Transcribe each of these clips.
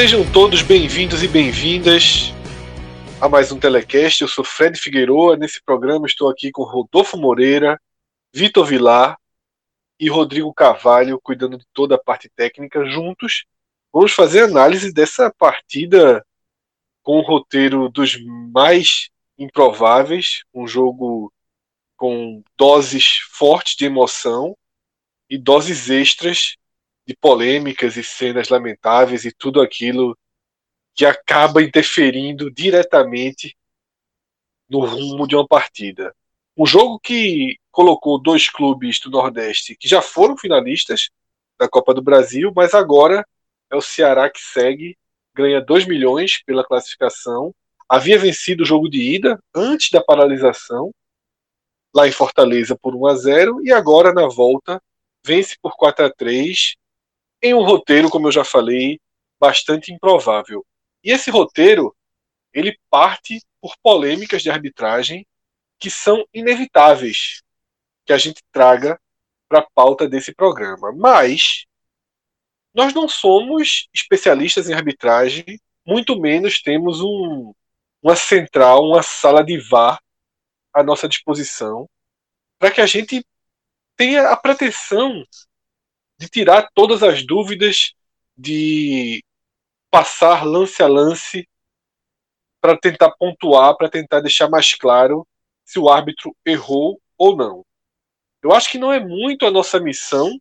Sejam todos bem-vindos e bem-vindas a mais um Telecast. Eu sou Fred Figueiroa. Nesse programa estou aqui com Rodolfo Moreira, Vitor Vilar e Rodrigo Carvalho, cuidando de toda a parte técnica. Juntos, vamos fazer análise dessa partida com o roteiro dos mais improváveis, um jogo com doses fortes de emoção e doses extras de polêmicas e cenas lamentáveis e tudo aquilo que acaba interferindo diretamente no rumo de uma partida. Um jogo que colocou dois clubes do Nordeste que já foram finalistas da Copa do Brasil, mas agora é o Ceará que segue, ganha 2 milhões pela classificação. Havia vencido o jogo de ida antes da paralisação, lá em Fortaleza por 1 a 0 e agora na volta vence por 4 a 3 em um roteiro, como eu já falei, bastante improvável. E esse roteiro, ele parte por polêmicas de arbitragem que são inevitáveis que a gente traga para a pauta desse programa. Mas nós não somos especialistas em arbitragem, muito menos temos um, uma central, uma sala de VAR à nossa disposição, para que a gente tenha a pretensão de tirar todas as dúvidas, de passar lance a lance para tentar pontuar, para tentar deixar mais claro se o árbitro errou ou não. Eu acho que não é muito a nossa missão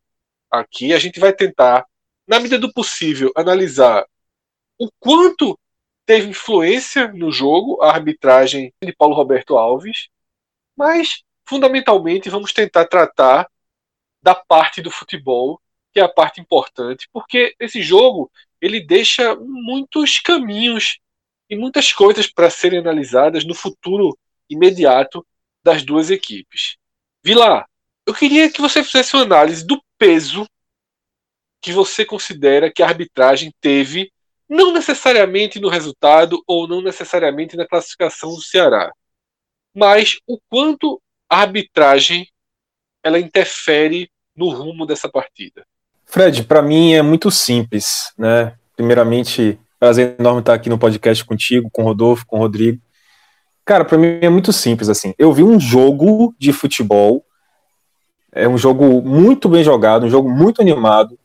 aqui. A gente vai tentar, na medida do possível, analisar o quanto teve influência no jogo a arbitragem de Paulo Roberto Alves, mas fundamentalmente vamos tentar tratar da parte do futebol que é a parte importante, porque esse jogo ele deixa muitos caminhos e muitas coisas para serem analisadas no futuro imediato das duas equipes. Vila, eu queria que você fizesse uma análise do peso que você considera que a arbitragem teve, não necessariamente no resultado ou não necessariamente na classificação do Ceará, mas o quanto a arbitragem ela interfere no rumo dessa partida. Fred, para mim é muito simples, né? Primeiramente, prazer enorme estar aqui no podcast contigo, com o Rodolfo, com o Rodrigo. Cara, para mim é muito simples assim. Eu vi um jogo de futebol, é um jogo muito bem jogado, um jogo muito animado.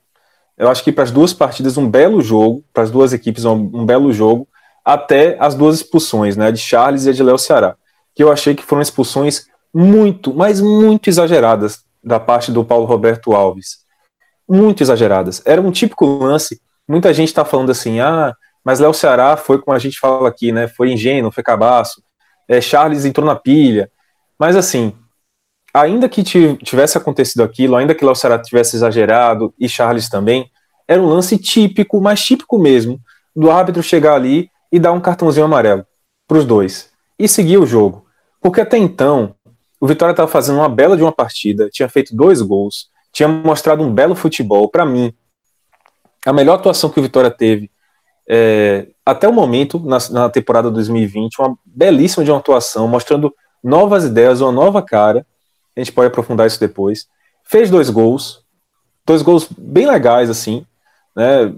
Eu acho que para as duas partidas um belo jogo, para as duas equipes um, um, belo jogo, até as duas expulsões, né, de Charles e de Léo Ceará, que eu achei que foram expulsões muito, mas muito exageradas da parte do Paulo Roberto Alves muito exageradas. Era um típico lance. Muita gente está falando assim, ah, mas Léo Ceará foi como a gente fala aqui, né? Foi ingênuo, foi cabaço. É, Charles entrou na pilha. Mas assim, ainda que tivesse acontecido aquilo, ainda que Léo Ceará tivesse exagerado e Charles também, era um lance típico, mais típico mesmo, do árbitro chegar ali e dar um cartãozinho amarelo para os dois e seguir o jogo. Porque até então, o Vitória estava fazendo uma bela de uma partida, tinha feito dois gols, tinha mostrado um belo futebol. Para mim, a melhor atuação que o Vitória teve é, até o momento, na, na, temporada 2020, uma belíssima de uma atuação, mostrando novas ideias, uma nova cara. A gente pode aprofundar isso depois. Fez dois gols, dois gols bem legais, assim. Né?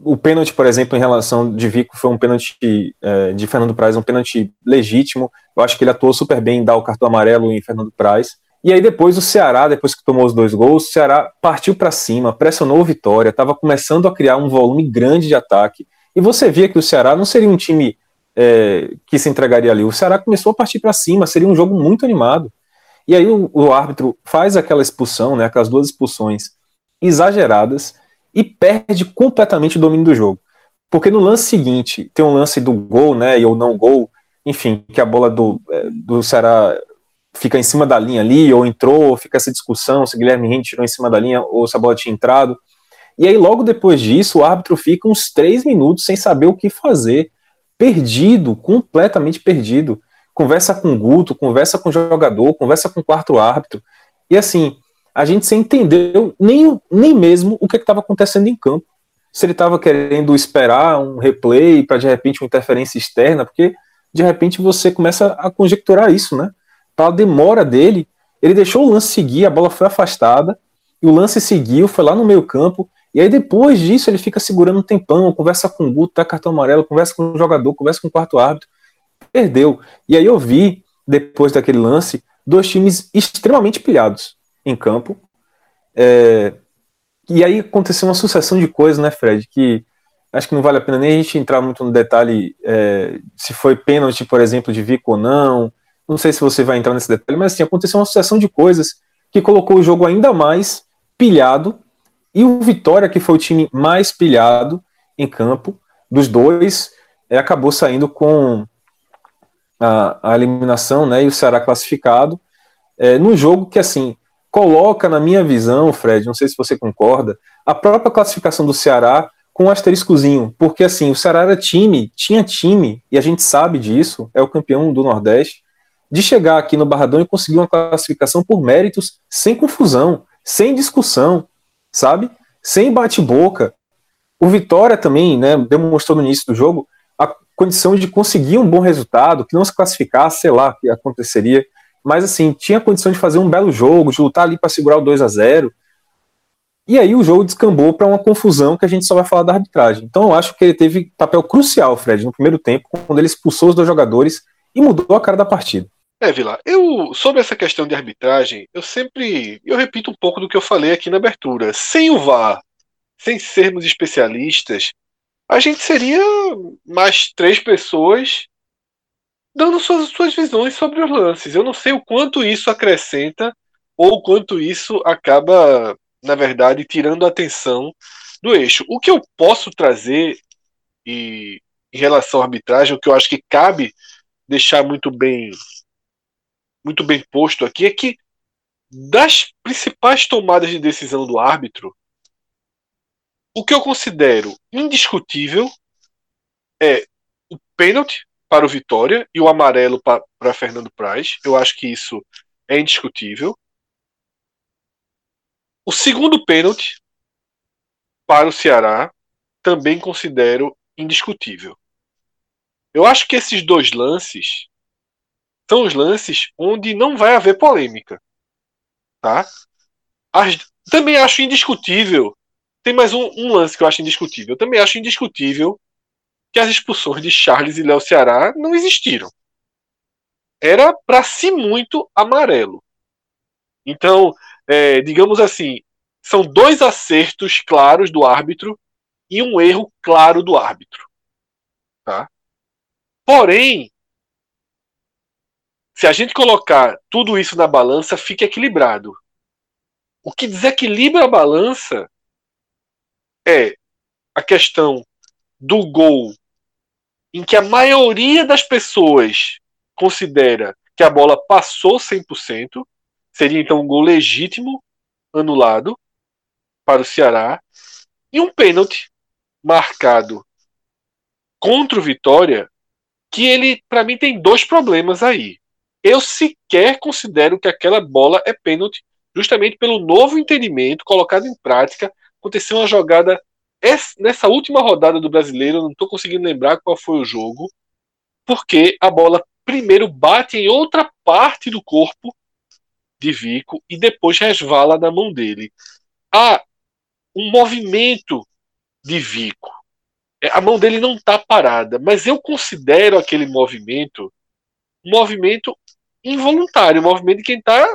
O pênalti, por exemplo, em relação de Vico, foi um pênalti é, de Fernando Praz, um pênalti legítimo. Eu acho que ele atuou super bem em dar o cartão amarelo em Fernando Praz. E aí depois o Ceará, depois que tomou os dois gols, o Ceará partiu para cima, pressionou o Vitória, estava começando a criar um volume grande de ataque. E você via que o Ceará não seria um time é, que se entregaria ali. O Ceará começou a partir para cima, seria um jogo muito animado. E aí o, o árbitro faz aquela expulsão, né, aquelas duas expulsões exageradas e perde completamente o domínio do jogo. Porque no lance seguinte, tem um lance do gol, né, ou não gol, enfim, que a bola do, é, do Ceará fica em cima da linha ali, ou entrou, fica essa discussão se Guilherme Rente tirou em cima da linha ou se a bola tinha entrado. E aí, logo depois disso, o árbitro fica uns três minutos sem saber o que fazer, perdido, completamente perdido. Conversa com o Guto, conversa com o jogador, conversa com o quarto árbitro. E assim, a gente sem entendeu nem, nem mesmo o que estava acontecendo em campo. Se ele estava querendo esperar um replay para de repente uma interferência externa, porque de repente você começa a conjecturar isso, né? Pela demora dele, ele deixou o lance seguir, a bola foi afastada, e o lance seguiu, foi lá no meio campo, e aí depois disso ele fica segurando um tempão, conversa com o Guto, dá cartão amarelo, conversa com o jogador, conversa com o quarto árbitro, perdeu. E aí eu vi, depois daquele lance, dois times extremamente pilhados em campo. É... E aí aconteceu uma sucessão de coisas, né, Fred, que acho que não vale a pena nem a gente entrar muito no detalhe é, se foi pênalti, por exemplo, de Vico ou não. Não sei se você vai entrar nesse detalhe, mas assim, aconteceu uma sucessão de coisas que colocou o jogo ainda mais pilhado. E o Vitória, que foi o time mais pilhado em campo, dos dois, é, acabou saindo com a, a, eliminação, né? E o Ceará classificado. É, jogo que, assim, coloca, na minha visão, Fred, não sei se você concorda, a própria classificação do Ceará com um asteriscozinho, porque assim, o Ceará era time, tinha time, e a gente sabe disso, é o campeão do Nordeste, de chegar aqui no Barradão e conseguir uma classificação por méritos, sem confusão, sem discussão, sabe? Sem bate-boca. O Vitória também, né, demonstrou no início do jogo a condição de conseguir um bom resultado, que não se classificasse, sei lá, o que aconteceria, mas assim, tinha a condição de fazer um belo jogo, de lutar ali para segurar o 2 a 0 e aí o jogo descambou para uma confusão que a gente só vai falar da arbitragem. Então eu acho que ele teve papel crucial, Fred, no primeiro tempo, quando ele expulsou os dois jogadores e mudou a cara da partida. É, Vila, eu sobre essa questão de arbitragem, eu sempre, eu repito um pouco do que eu falei aqui na abertura. Sem o VAR, sem sermos especialistas, a gente seria mais três pessoas dando suas, suas visões sobre os lances. Eu não sei o quanto isso acrescenta ou o quanto isso acaba na verdade, tirando a atenção do eixo. O que eu posso trazer e, em relação à arbitragem, o que eu acho que cabe deixar muito bem muito bem posto aqui é que das principais tomadas de decisão do árbitro, o que eu considero indiscutível é o pênalti para o Vitória e o amarelo para Fernando Praz. Eu acho que isso é indiscutível. O segundo pênalti para o Ceará também considero indiscutível. Eu acho que esses dois lances são os lances onde não vai haver polêmica. Tá? As, também acho indiscutível. Tem mais um, um, lance que eu acho indiscutível. Eu também acho indiscutível que as expulsões de Charles e Léo Ceará não existiram. Era para si muito amarelo. Então, é, digamos assim, são dois acertos claros do árbitro e um erro claro do árbitro. Tá? Porém, se a gente colocar tudo isso na balança, fica equilibrado. O que desequilibra a balança é a questão do gol, em que a maioria das pessoas considera que a bola passou 100%, seria então um gol legítimo anulado para o Ceará e um pênalti marcado contra o Vitória que ele para mim tem dois problemas aí. Eu sequer considero que aquela bola é pênalti justamente pelo novo entendimento colocado em prática. Aconteceu uma jogada nessa última rodada do Brasileiro, não estou conseguindo lembrar qual foi o jogo, porque a bola primeiro bate em outra parte do corpo de Vico e depois resvala na mão dele. Há um movimento de Vico. É, a mão dele não está parada, mas eu considero aquele movimento um movimento involuntário, um movimento de quem está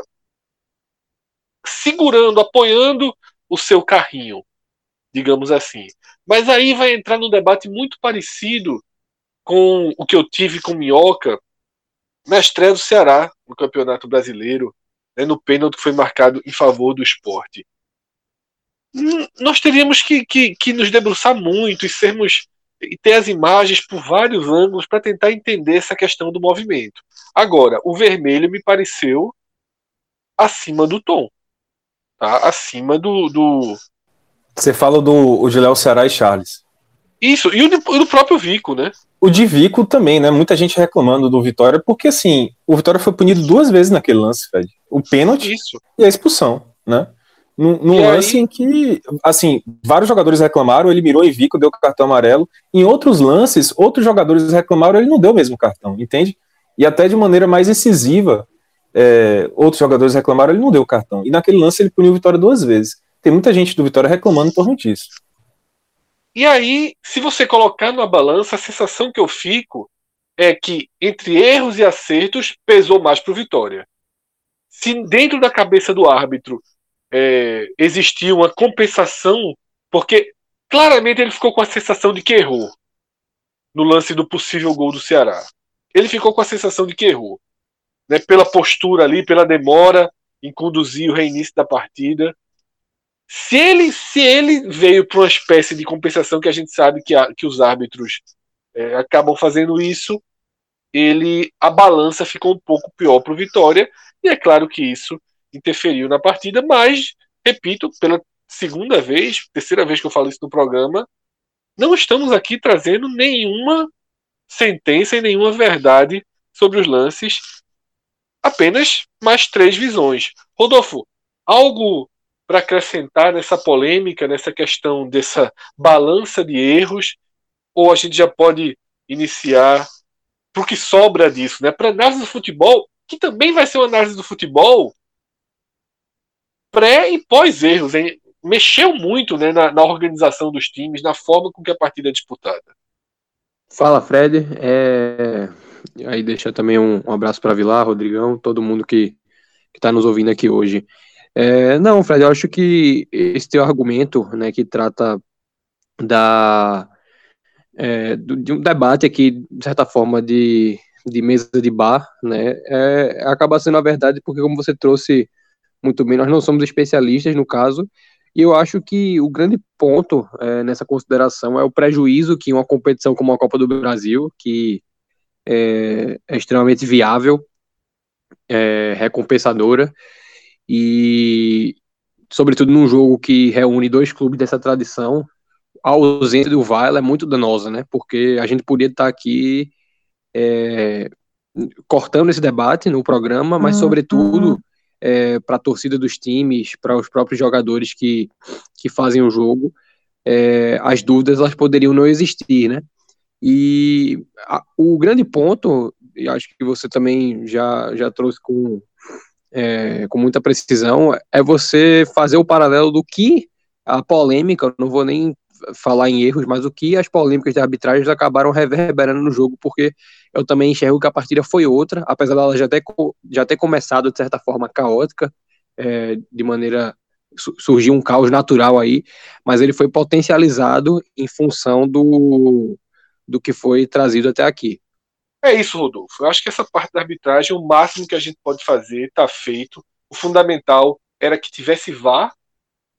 segurando, apoiando o seu carrinho, digamos assim. Mas aí vai entrar num debate muito parecido com o que eu tive com Minhoca na estreia do Ceará no Campeonato Brasileiro né, no pênalti que foi marcado em favor do esporte. Hum, nós teríamos que, que, que nos debruçar muito e sermos e ter as imagens por vários ângulos para tentar entender essa questão do movimento. Agora, o vermelho me pareceu acima do tom, tá? acima do, do... Você fala do o Giléo Ceará e Charles. Isso, e o, do próprio Vico, né? O de Vico também, né? Muita gente reclamando do Vitória, porque assim, o Vitória foi punido duas vezes naquele lance, Fred. O pênalti Isso. e a expulsão, né? Num, lance aí... em que, assim, vários jogadores reclamaram, ele mirou em Vico, deu cartão amarelo. Em outros lances, outros jogadores reclamaram, ele não deu o mesmo cartão, entende? E até de maneira mais incisiva, é, outros jogadores reclamaram, ele não deu o cartão. E naquele lance ele puniu o Vitória duas vezes. Tem muita gente do Vitória reclamando em torno disso. E aí, se você colocar numa balança, a sensação que eu fico é que entre erros e acertos pesou mais para o Vitória. Se dentro da cabeça do árbitro é, existia uma compensação, porque claramente ele ficou com a sensação de que errou no lance do possível gol do Ceará. Ele ficou com a sensação de que errou, né, pela postura ali, pela demora em conduzir o reinício da partida. Se ele, se ele veio para uma espécie de compensação que a gente sabe que, a, que os árbitros é, acabam fazendo isso, ele a balança ficou um pouco pior para o Vitória e é claro que isso interferiu na partida, mas repito pela segunda vez, terceira vez que eu falo isso no programa, não estamos aqui trazendo nenhuma sentença e nenhuma verdade sobre os lances, apenas mais três visões. Rodolfo, algo para acrescentar nessa polêmica, nessa questão dessa balança de erros, ou a gente já pode iniciar para o que sobra disso, né? Para análise do futebol, que também vai ser uma análise do futebol pré e pós erros, hein? Mexeu muito né, na, na, organização dos times, na forma com que a partida é disputada. Fala, Fred. É... Aí deixa também um, um abraço para Vilar, Rodrigão, todo mundo que está nos ouvindo aqui hoje. É, não, Fred, eu acho que esse teu argumento, né, que trata da é, de um debate aqui, de certa forma, de, de mesa de bar, né, é, acaba sendo a verdade, porque como você trouxe muito bem, nós não somos especialistas no caso, e eu acho que o grande ponto é, nessa consideração é o prejuízo que uma competição como a Copa do Brasil, que é, é extremamente viável, é, recompensadora, e sobretudo num jogo que reúne dois clubes dessa tradição, a ausência do VAR é muito danosa, né? Porque a gente podia estar aqui é, cortando esse debate no programa, mas, uhum. sobretudo, é, para a torcida dos times, para os próprios jogadores que, que fazem o jogo, é, as dúvidas elas poderiam não existir, né? E a, o grande ponto, e acho que você também já, já trouxe com, é, com muita precisão, é você fazer o paralelo do que a polêmica, não vou nem falar em erros, mas o que as polêmicas de arbitragem acabaram reverberando no jogo, porque eu também enxergo que a partida foi outra, apesar dela já ter, já ter começado de certa forma caótica, é, de maneira. surgiu um caos natural aí, mas ele foi potencializado em função do, do que foi trazido até aqui. É isso, Rodolfo. Eu acho que essa parte da arbitragem, o máximo que a gente pode fazer, está feito. O fundamental era que tivesse VAR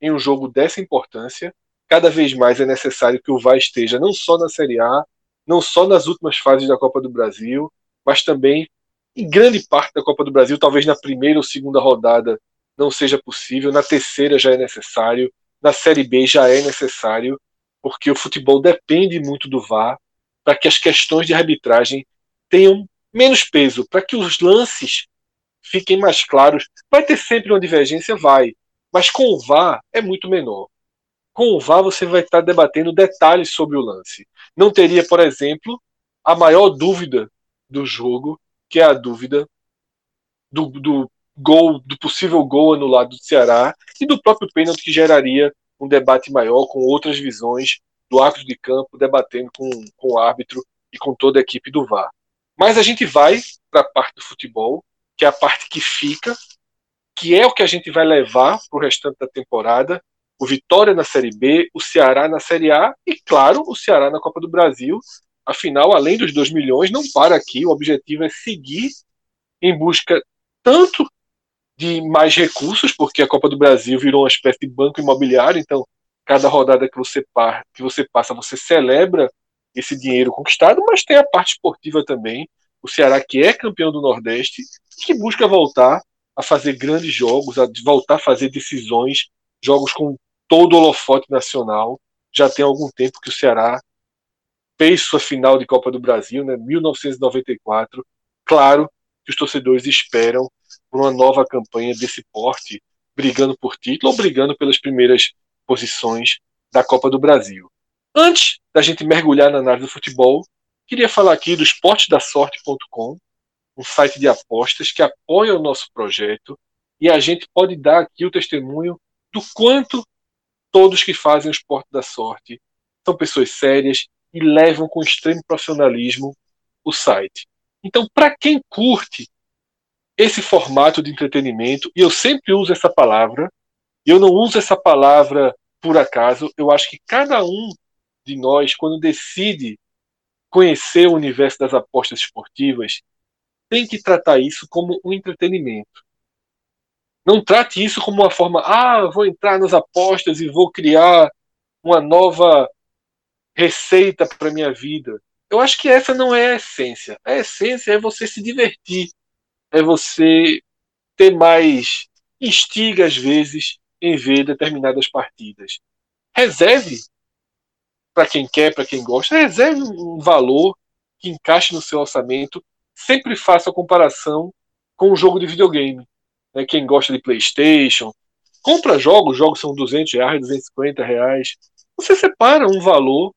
em um jogo dessa importância. Cada vez mais é necessário que o VAR esteja não só na Série A, não só nas últimas fases da Copa do Brasil, mas também em grande parte da Copa do Brasil, talvez na primeira ou segunda rodada não seja possível, na terceira já é necessário, na Série B já é necessário, porque o futebol depende muito do VAR para que as questões de arbitragem tenham menos peso, para que os lances fiquem mais claros. Vai ter sempre uma divergência? Vai, mas com o VAR é muito menor. Com o VAR você vai estar debatendo detalhes sobre o lance. Não teria, por exemplo, a maior dúvida do jogo, que é a dúvida do, do gol, do possível gol anulado do Ceará e do próprio pênalti que geraria um debate maior com outras visões do árbitro de campo, debatendo com, com o árbitro e com toda a equipe do VAR. Mas a gente vai para a parte do futebol, que é a parte que fica, que é o que a gente vai levar para o restante da temporada, o Vitória na Série B, o Ceará na Série A e, claro, o Ceará na Copa do Brasil. Afinal, além dos 2 milhões, não para aqui. O objetivo é seguir em busca tanto de mais recursos, porque a Copa do Brasil virou uma espécie de banco imobiliário, então cada rodada que você, par, que você passa, você celebra esse dinheiro conquistado, mas tem a parte esportiva também. O Ceará, que é campeão do Nordeste, que busca voltar a fazer grandes jogos, a voltar a fazer decisões, jogos com todo o holofote nacional. Já tem algum tempo que o Ceará fez sua final de Copa do Brasil, né, 1994. Claro que os torcedores esperam por uma nova campanha desse porte, brigando por título ou brigando pelas primeiras posições da Copa do Brasil. Antes da gente mergulhar na análise do futebol, queria falar aqui do esportedassorte.com, um site de apostas que apoia o nosso projeto e a gente pode dar aqui o testemunho do quanto todos que fazem o esporte da sorte são pessoas sérias e levam com extremo profissionalismo o site. Então, para quem curte esse formato de entretenimento, e eu sempre uso essa palavra, eu não uso essa palavra por acaso, eu acho que cada um de nós, quando decide conhecer o universo das apostas esportivas, tem que tratar isso como um entretenimento. Não trate isso como uma forma, ah, vou entrar nas apostas e vou criar uma nova receita para minha vida. Eu acho que essa não é a essência. A essência é você se divertir, é você ter mais instiga às vezes em ver determinadas partidas. Reserve para quem quer, para quem gosta, reserve um valor que encaixe no seu orçamento. Sempre faça a comparação com o jogo de videogame. Né? Quem gosta de PlayStation, compra jogos, jogos são 200 reais, 250 reais. Você separa um valor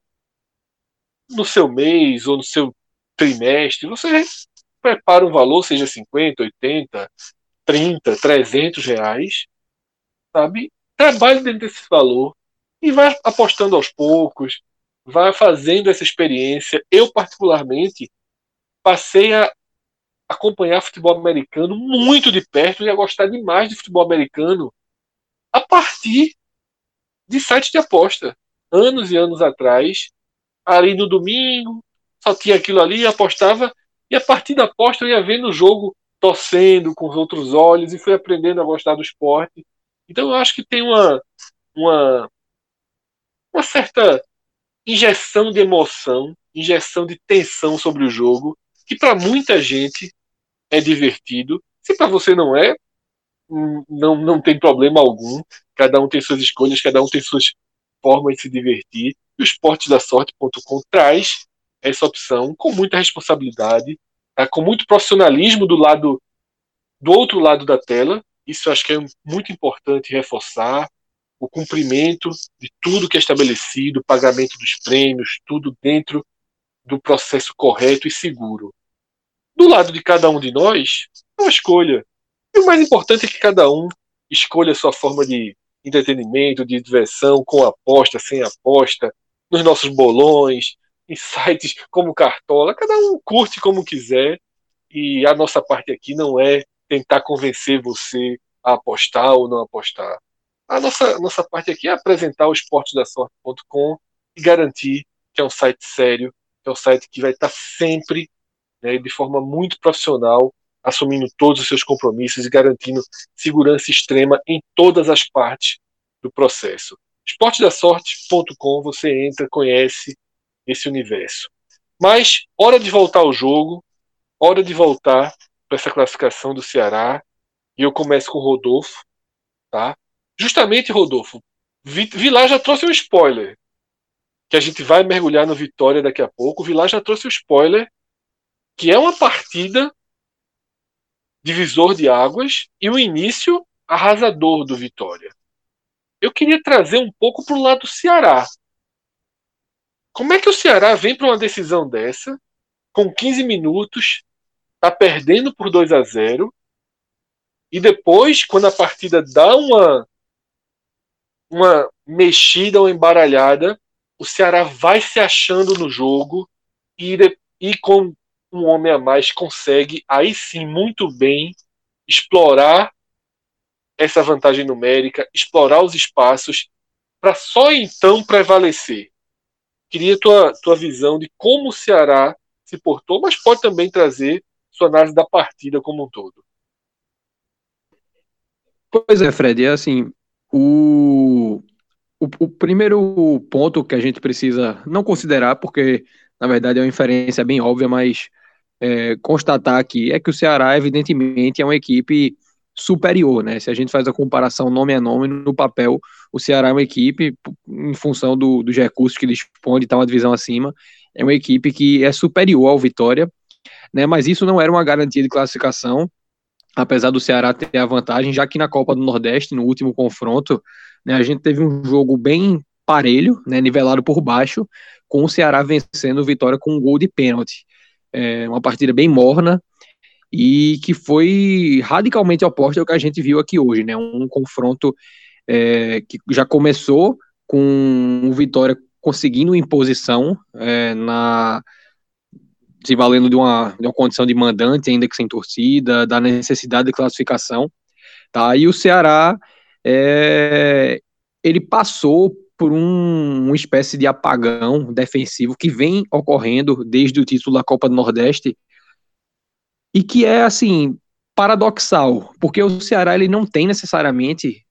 no seu mês ou no seu trimestre, você prepara um valor, seja 50, 80, 30, 300 reais, sabe? Trabalhe dentro desse valor e vai apostando aos poucos, vai fazendo essa experiência. Eu, particularmente, passei a acompanhar futebol americano muito de perto e a gostar demais de futebol americano a partir de sites de aposta. Anos e anos atrás, ali no domingo, só tinha aquilo ali, apostava, e a partir da aposta eu ia vendo o jogo torcendo com os outros olhos e fui aprendendo a gostar do esporte. Então eu acho que tem uma, uma, uma certa injeção de emoção, injeção de tensão sobre o jogo, que para muita gente é divertido. Se para você não é, hum, não, não tem problema algum. Cada um tem suas escolhas, cada um tem suas formas de se divertir. E o esportedassorte.com traz essa opção com muita responsabilidade, tá? com muito profissionalismo do lado do outro lado da tela. Isso acho que é muito importante reforçar o cumprimento de tudo que é estabelecido, o pagamento dos prêmios, tudo dentro do processo correto e seguro. Do lado de cada um de nós, é uma escolha. E o mais importante é que cada um escolha a sua forma de entretenimento, de diversão, com aposta, sem aposta, nos nossos bolões, em sites como Cartola. Cada um curte como quiser. E a nossa parte aqui não é tentar convencer você a apostar ou não apostar. A nossa, nossa parte aqui é apresentar o esportedassorte.com e garantir que é um site sério, que é um site que vai estar sempre né, de forma muito profissional, assumindo todos os seus compromissos e garantindo segurança extrema em todas as partes do processo. Esportedasorte.com você entra, conhece esse universo. Mas hora de voltar ao jogo, hora de voltar para essa classificação do Ceará. E eu começo com o Rodolfo, tá? Justamente, Rodolfo, Vilar já trouxe um spoiler. Que a gente vai mergulhar no Vitória daqui a pouco. Vilar já trouxe o um spoiler, que é uma partida divisor de águas e o início arrasador do Vitória. Eu queria trazer um pouco para o lado do Ceará. Como é que o Ceará vem para uma decisão dessa, com 15 minutos, está perdendo por 2 a 0 e depois, quando a partida dá uma uma mexida ou embaralhada, o Ceará vai se achando no jogo e, e com um homem a mais consegue aí sim muito bem explorar essa vantagem numérica, explorar os espaços para só então prevalecer. Queria tua tua visão de como o Ceará se portou, mas pode também trazer sua análise da partida como um todo. Pois é, Fred, é assim, o, o, o, primeiro ponto que a gente precisa não considerar, porque na verdade é uma inferência bem óbvia, mas é, constatar aqui é que o Ceará, evidentemente, é uma equipe superior, né? Se a gente faz a comparação nome a nome, no papel, o Ceará é uma equipe, em função do, dos recursos que dispõe, está uma divisão acima, é uma equipe que é superior ao Vitória, né? Mas isso não era uma garantia de classificação, apesar do Ceará ter a vantagem, já que na Copa do Nordeste, no último confronto, né, a gente teve um jogo bem parelho, né, nivelado por baixo, com o Ceará vencendo o Vitória com um gol de pênalti. É uma partida bem morna e que foi radicalmente oposta ao que a gente viu aqui hoje, né? Um confronto é, que já começou com o Vitória conseguindo imposição é, na se valendo de uma, de uma condição de mandante, ainda que sem torcida, da necessidade de classificação, tá? E o Ceará, é, ele passou por um, uma espécie de apagão defensivo que vem ocorrendo desde o título da Copa do Nordeste e que é assim paradoxal, porque o Ceará ele não tem necessariamente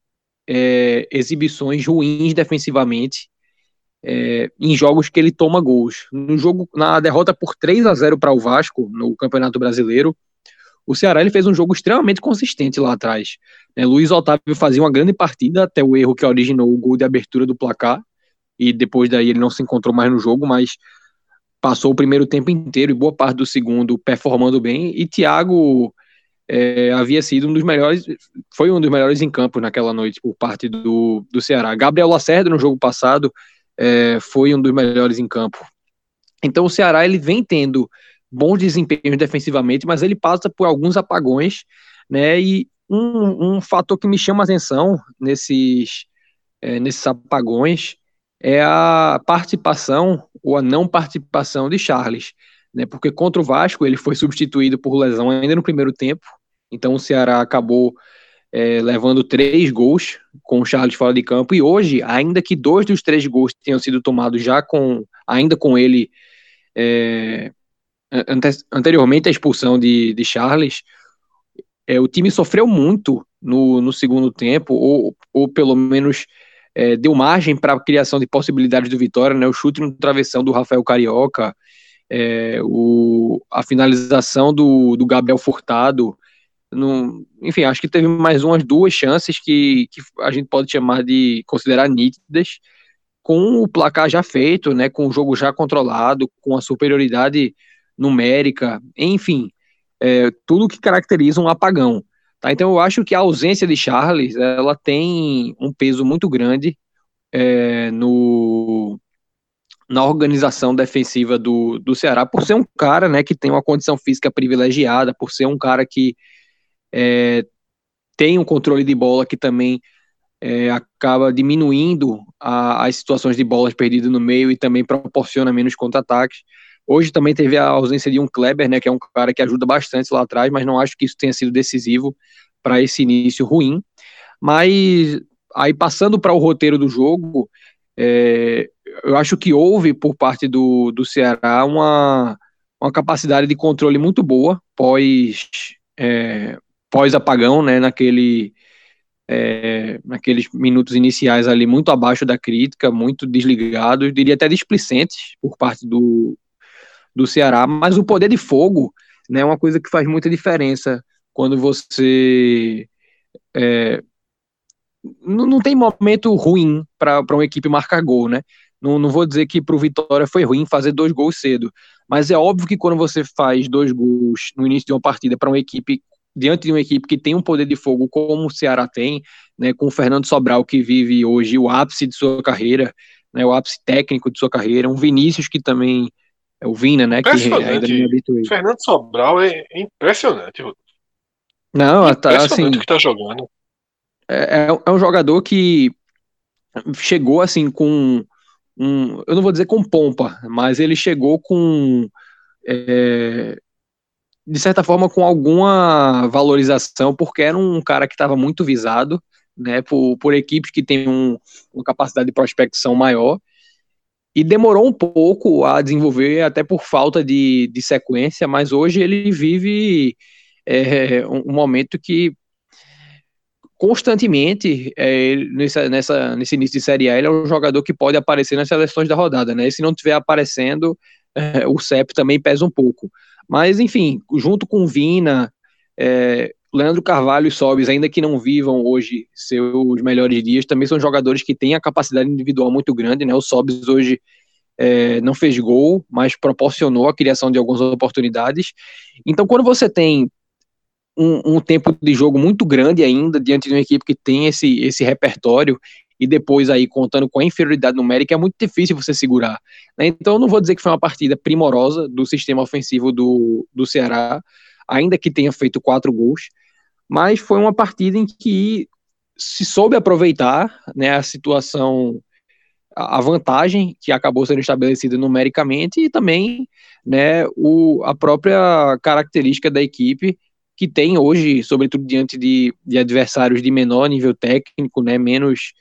é, exibições ruins defensivamente é, em jogos que ele toma gols. No jogo, na derrota por 3 a 0 para o Vasco no Campeonato Brasileiro, o Ceará ele fez um jogo extremamente consistente lá atrás. É, Luiz Otávio fazia uma grande partida até o erro que originou o gol de abertura do placar, e depois daí ele não se encontrou mais no jogo, mas passou o primeiro tempo inteiro e boa parte do segundo performando bem, e Thiago é, havia sido um dos melhores, foi um dos melhores em campo naquela noite por parte do, do Ceará. Gabriel Lacerda no jogo passado é, foi um dos melhores em campo. Então o Ceará ele vem tendo bons desempenhos defensivamente, mas ele passa por alguns apagões, né? E um, um fator que me chama a atenção nesses, é, nesses apagões é a participação ou a não participação de Charles, né? Porque contra o Vasco ele foi substituído por lesão ainda no primeiro tempo, então o Ceará acabou é, levando três gols com o Charles fora de campo e hoje, ainda que dois dos três gols tenham sido tomados já com ainda com ele é, anteriormente à expulsão de, de Charles, é, o time sofreu muito no, no segundo tempo, ou, ou pelo menos é, deu margem para a criação de possibilidades do Vitória, né? O chute no travessão do Rafael Carioca, é, o, a finalização do, do Gabriel Furtado. No, enfim, acho que teve mais umas duas chances que, que a gente pode chamar de considerar nítidas, com o placar já feito, né, com o jogo já controlado, com a superioridade numérica, enfim, é, tudo que caracteriza um apagão. Tá? Então eu acho que a ausência de Charles ela tem um peso muito grande é, no, na organização defensiva do, do Ceará, por ser um cara né, que tem uma condição física privilegiada, por ser um cara que é, tem um controle de bola que também é, acaba diminuindo a, as situações de bolas perdidas no meio e também proporciona menos contra-ataques. Hoje também teve a ausência de um Kleber, né, que é um cara que ajuda bastante lá atrás, mas não acho que isso tenha sido decisivo para esse início ruim. Mas aí passando para o roteiro do jogo, é, eu acho que houve por parte do, do Ceará uma, uma capacidade de controle muito boa pós é, pós apagão, né, naquele é, naqueles minutos iniciais ali muito abaixo da crítica, muito desligados, diria até displicentes por parte do, do Ceará, mas o poder de fogo né, é uma coisa que faz muita diferença quando você é, não, tem momento ruim para uma equipe marcar gol, né? Não, não vou dizer que para o Vitória foi ruim fazer dois gols cedo, mas é óbvio que quando você faz dois gols no início de uma partida para uma equipe diante de uma equipe que tem um poder de fogo como o Ceará tem, né, com o Fernando Sobral que vive hoje o ápice de sua carreira, né, o ápice técnico de sua carreira, um Vinícius que também é o Vina, né? Que ainda me habituei. Fernando Sobral é impressionante. Não, tá assim. que tá jogando. É, é, é um jogador que chegou assim com um, eu não vou dizer com pompa, mas ele chegou com é, de certa forma com alguma valorização, porque era um cara que estava muito visado, né, por, por equipes que têm um, uma capacidade de prospecção maior, e demorou um pouco a desenvolver, até por falta de, de sequência, mas hoje ele vive é, um, momento que constantemente, é, nessa, nessa, nesse início de Série A, ele é um jogador que pode aparecer nas seleções da rodada, né? Se não estiver aparecendo, é, o CEP também pesa um pouco. Mas, enfim, junto com Vina, é, Leandro Carvalho e Sobis, ainda que não vivam hoje seus melhores dias, também são jogadores que têm a capacidade individual muito grande, né? O Sobis hoje é, não fez gol, mas proporcionou a criação de algumas oportunidades. Então, quando você tem um, um, tempo de jogo muito grande ainda diante de uma equipe que tem esse, esse repertório e depois aí contando com a inferioridade numérica é muito difícil você segurar. Né? Então, não vou dizer que foi uma partida primorosa do sistema ofensivo do, do Ceará, ainda que tenha feito quatro gols, mas foi uma partida em que se soube aproveitar né, a situação a vantagem que acabou sendo estabelecida numericamente e também né, o, a própria característica da equipe que tem hoje, sobretudo diante de, de adversários de menor nível técnico, né, menos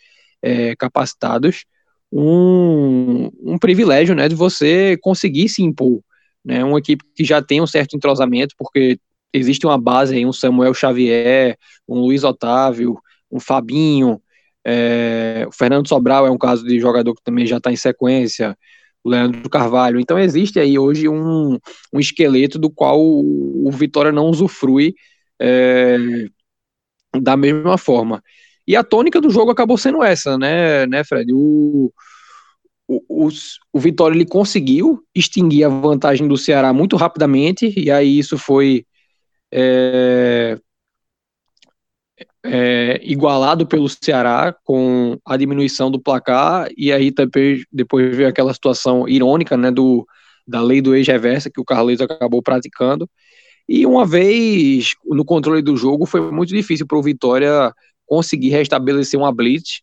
é, capacitados, um, um privilégio né, de você conseguir se impor. Né, uma equipe que já tem um certo entrosamento, porque existe uma base aí, um Samuel Xavier, um Luiz Otávio, um Fabinho, é, o Fernando Sobral é um caso de jogador que também já está em sequência, o Leandro Carvalho. Então existe aí hoje um, um esqueleto do qual o, Vitória não usufrui é, da mesma forma. E a tônica do jogo acabou sendo essa, né, né Fred? O, o, o, o Vitória ele conseguiu extinguir a vantagem do Ceará muito rapidamente, e aí isso foi é, é, igualado pelo Ceará com a diminuição do placar, e aí também depois veio aquela situação irônica né, do, da lei do ex-reversa que o Carlos acabou praticando. E uma vez no controle do jogo, foi muito difícil para o Vitória conseguir restabelecer uma blitz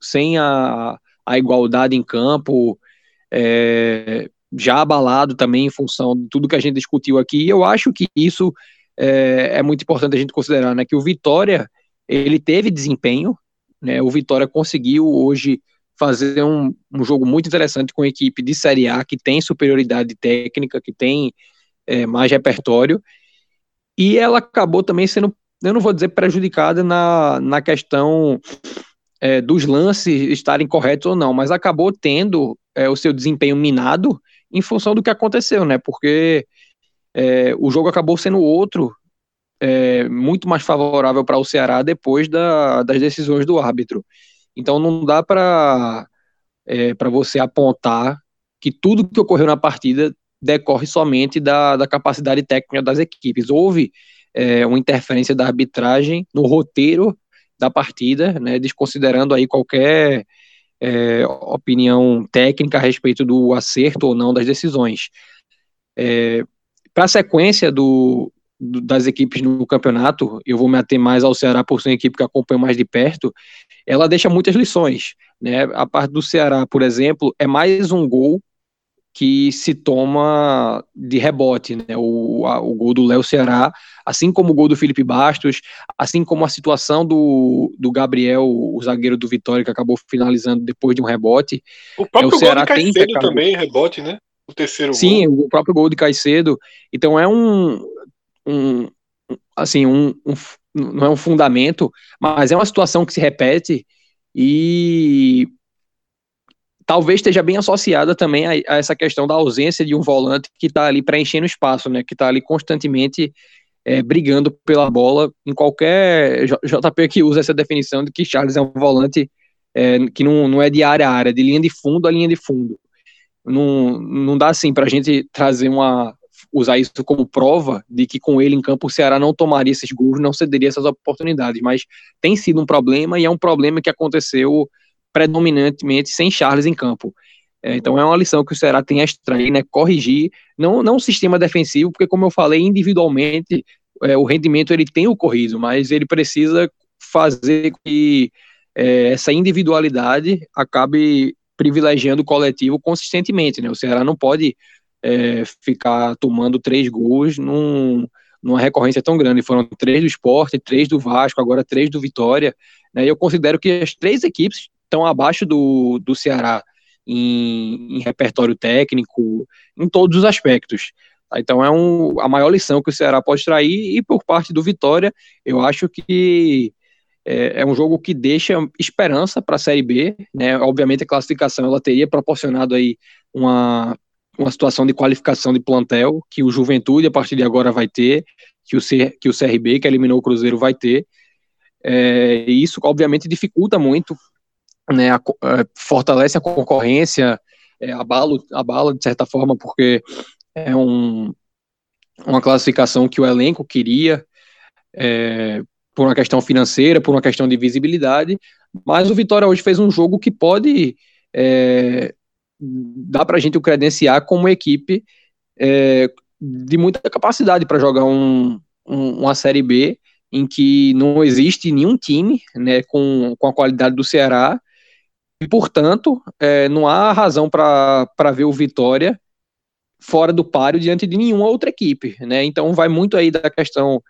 sem a, a igualdade em campo, é, já abalado também em função de tudo que a gente discutiu aqui. E eu acho que isso é, é muito importante a gente considerar, né, que o Vitória ele teve desempenho, né? O Vitória conseguiu hoje fazer um, um jogo muito interessante com a equipe de Série A que tem superioridade técnica, que tem é, mais repertório, e ela acabou também sendo, eu não vou dizer prejudicada na, na questão é, dos lances estarem corretos ou não, mas acabou tendo é, o seu desempenho minado em função do que aconteceu, né? Porque é, o jogo acabou sendo outro é, muito mais favorável para o Ceará depois da, das decisões do árbitro. Então não dá para é, para você apontar que tudo que ocorreu na partida decorre somente da, da capacidade técnica das equipes. Houve é, uma interferência da arbitragem no roteiro da partida, né, desconsiderando aí qualquer é, opinião técnica a respeito do acerto ou não das decisões. É, para a sequência do, das equipes no campeonato, eu vou me ater mais ao Ceará por ser uma equipe que acompanha mais de perto, ela deixa muitas lições. Né? A parte do Ceará, por exemplo, é mais um gol que se toma de rebote, né? O, a, o gol do Léo Ceará, assim como o gol do Felipe Bastos, assim como a situação do, do Gabriel, o zagueiro do Vitória, que acabou finalizando depois de um rebote. O próprio é, o Ceará gol Caicedo tem também, rebote, né? O terceiro Sim, gol. o próprio gol de Caicedo. Então é um, um, assim, um, um, não é um fundamento, mas é uma situação que se repete e talvez esteja bem associada também a, a essa questão da ausência de um volante que está ali preenchendo espaço, né, que está ali constantemente é, brigando pela bola em qualquer JP que usa essa definição de que Charles é um volante é, que não, não é de área a área, de linha de fundo a linha de fundo. Não, não dá assim para a gente trazer uma, usar isso como prova de que com ele em campo o Ceará não tomaria esses gols, não cederia essas oportunidades, mas tem sido um problema e é um problema que aconteceu predominantemente sem Charles em campo. É, então é uma lição que o Ceará tem a extrair, né, corrigir, não, não o sistema defensivo, porque como eu falei, individualmente é, o rendimento ele tem ocorrido, mas ele precisa fazer que é, essa individualidade acabe privilegiando o coletivo consistentemente, né? O Ceará não pode é, ficar tomando três gols num, numa recorrência tão grande. Foram três do esporte, três do Vasco, agora três do Vitória. Né? eu considero que as três equipes estão abaixo do, do Ceará em, em repertório técnico, em todos os aspectos. Então é um, a maior lição que o Ceará pode extrair, e por parte do Vitória, eu acho que é, é um jogo que deixa esperança para a Série B, né? Obviamente a classificação ela teria proporcionado aí uma, uma situação de qualificação de plantel que o Juventude a partir de agora vai ter, que o, C, que o CRB, que eliminou o Cruzeiro, vai ter. É, e isso, obviamente, dificulta muito, né, a, a, fortalece a concorrência, é, abala, abala, de certa forma, porque é um, uma classificação que o elenco queria, é, por uma questão financeira, por uma questão de visibilidade, mas o Vitória hoje fez um jogo que pode é, dar para a gente o credenciar como equipe é, de muita capacidade para jogar um, um, uma Série B em que não existe nenhum time né, com, com a qualidade do Ceará e, portanto, é, não há razão para ver o Vitória fora do páreo diante de nenhuma outra equipe. Né? Então, vai muito aí da questão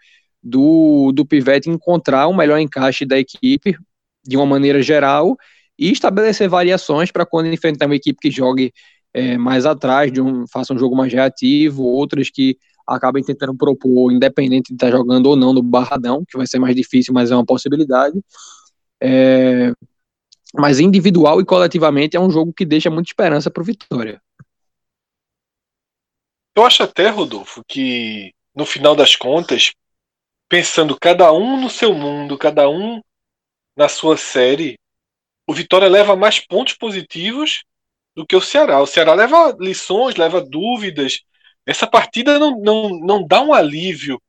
do, do Pivete encontrar o melhor encaixe da equipe de uma maneira geral e estabelecer variações para quando enfrentar uma equipe que jogue é, mais atrás, de um, faça um jogo mais reativo, outras que acabem tentando propor, independente de estar tá jogando ou não no Barradão, que vai ser mais difícil, mas é uma possibilidade. É, mas individual e coletivamente é um jogo que deixa muita esperança para o Vitória. Eu acho até, Rodolfo, que no final das contas, pensando cada um no seu mundo, cada um na sua série, o Vitória leva mais pontos positivos do que o Ceará. O Ceará leva lições, leva dúvidas. Essa partida não, não, não dá um alívio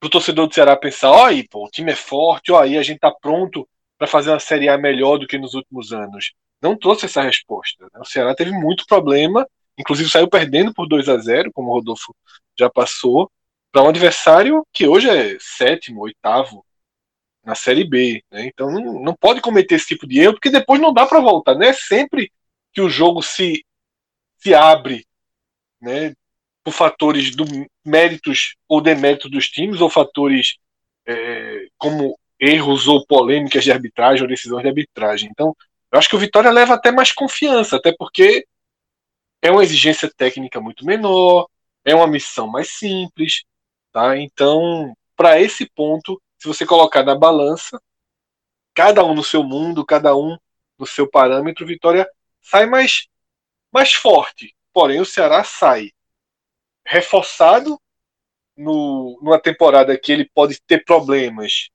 para o torcedor do Ceará pensar: ó, aí, pô, o time é forte, ó, aí a gente tá pronto para fazer uma Série A melhor do que nos últimos anos. Não trouxe essa resposta. Né? O Ceará teve muito problema, inclusive saiu perdendo por 2 a 0 como o Rodolfo já passou para um adversário que hoje é sétimo, oitavo na Série B. Né? Então não, não pode cometer esse tipo de erro, porque depois não dá para voltar. Não é sempre que o jogo se, se abre né, por fatores do méritos ou deméritos dos times, ou fatores é, como erros ou polêmicas de arbitragem ou decisões de arbitragem. Então, eu acho que o Vitória leva até mais confiança, até porque é uma exigência técnica muito menor, é uma missão mais simples, Tá? Então, para esse ponto, se você colocar na balança, cada um no seu mundo, cada um no seu parâmetro, Vitória sai mais, mais forte. Porém, o Ceará sai reforçado no, numa temporada que ele pode ter problemas,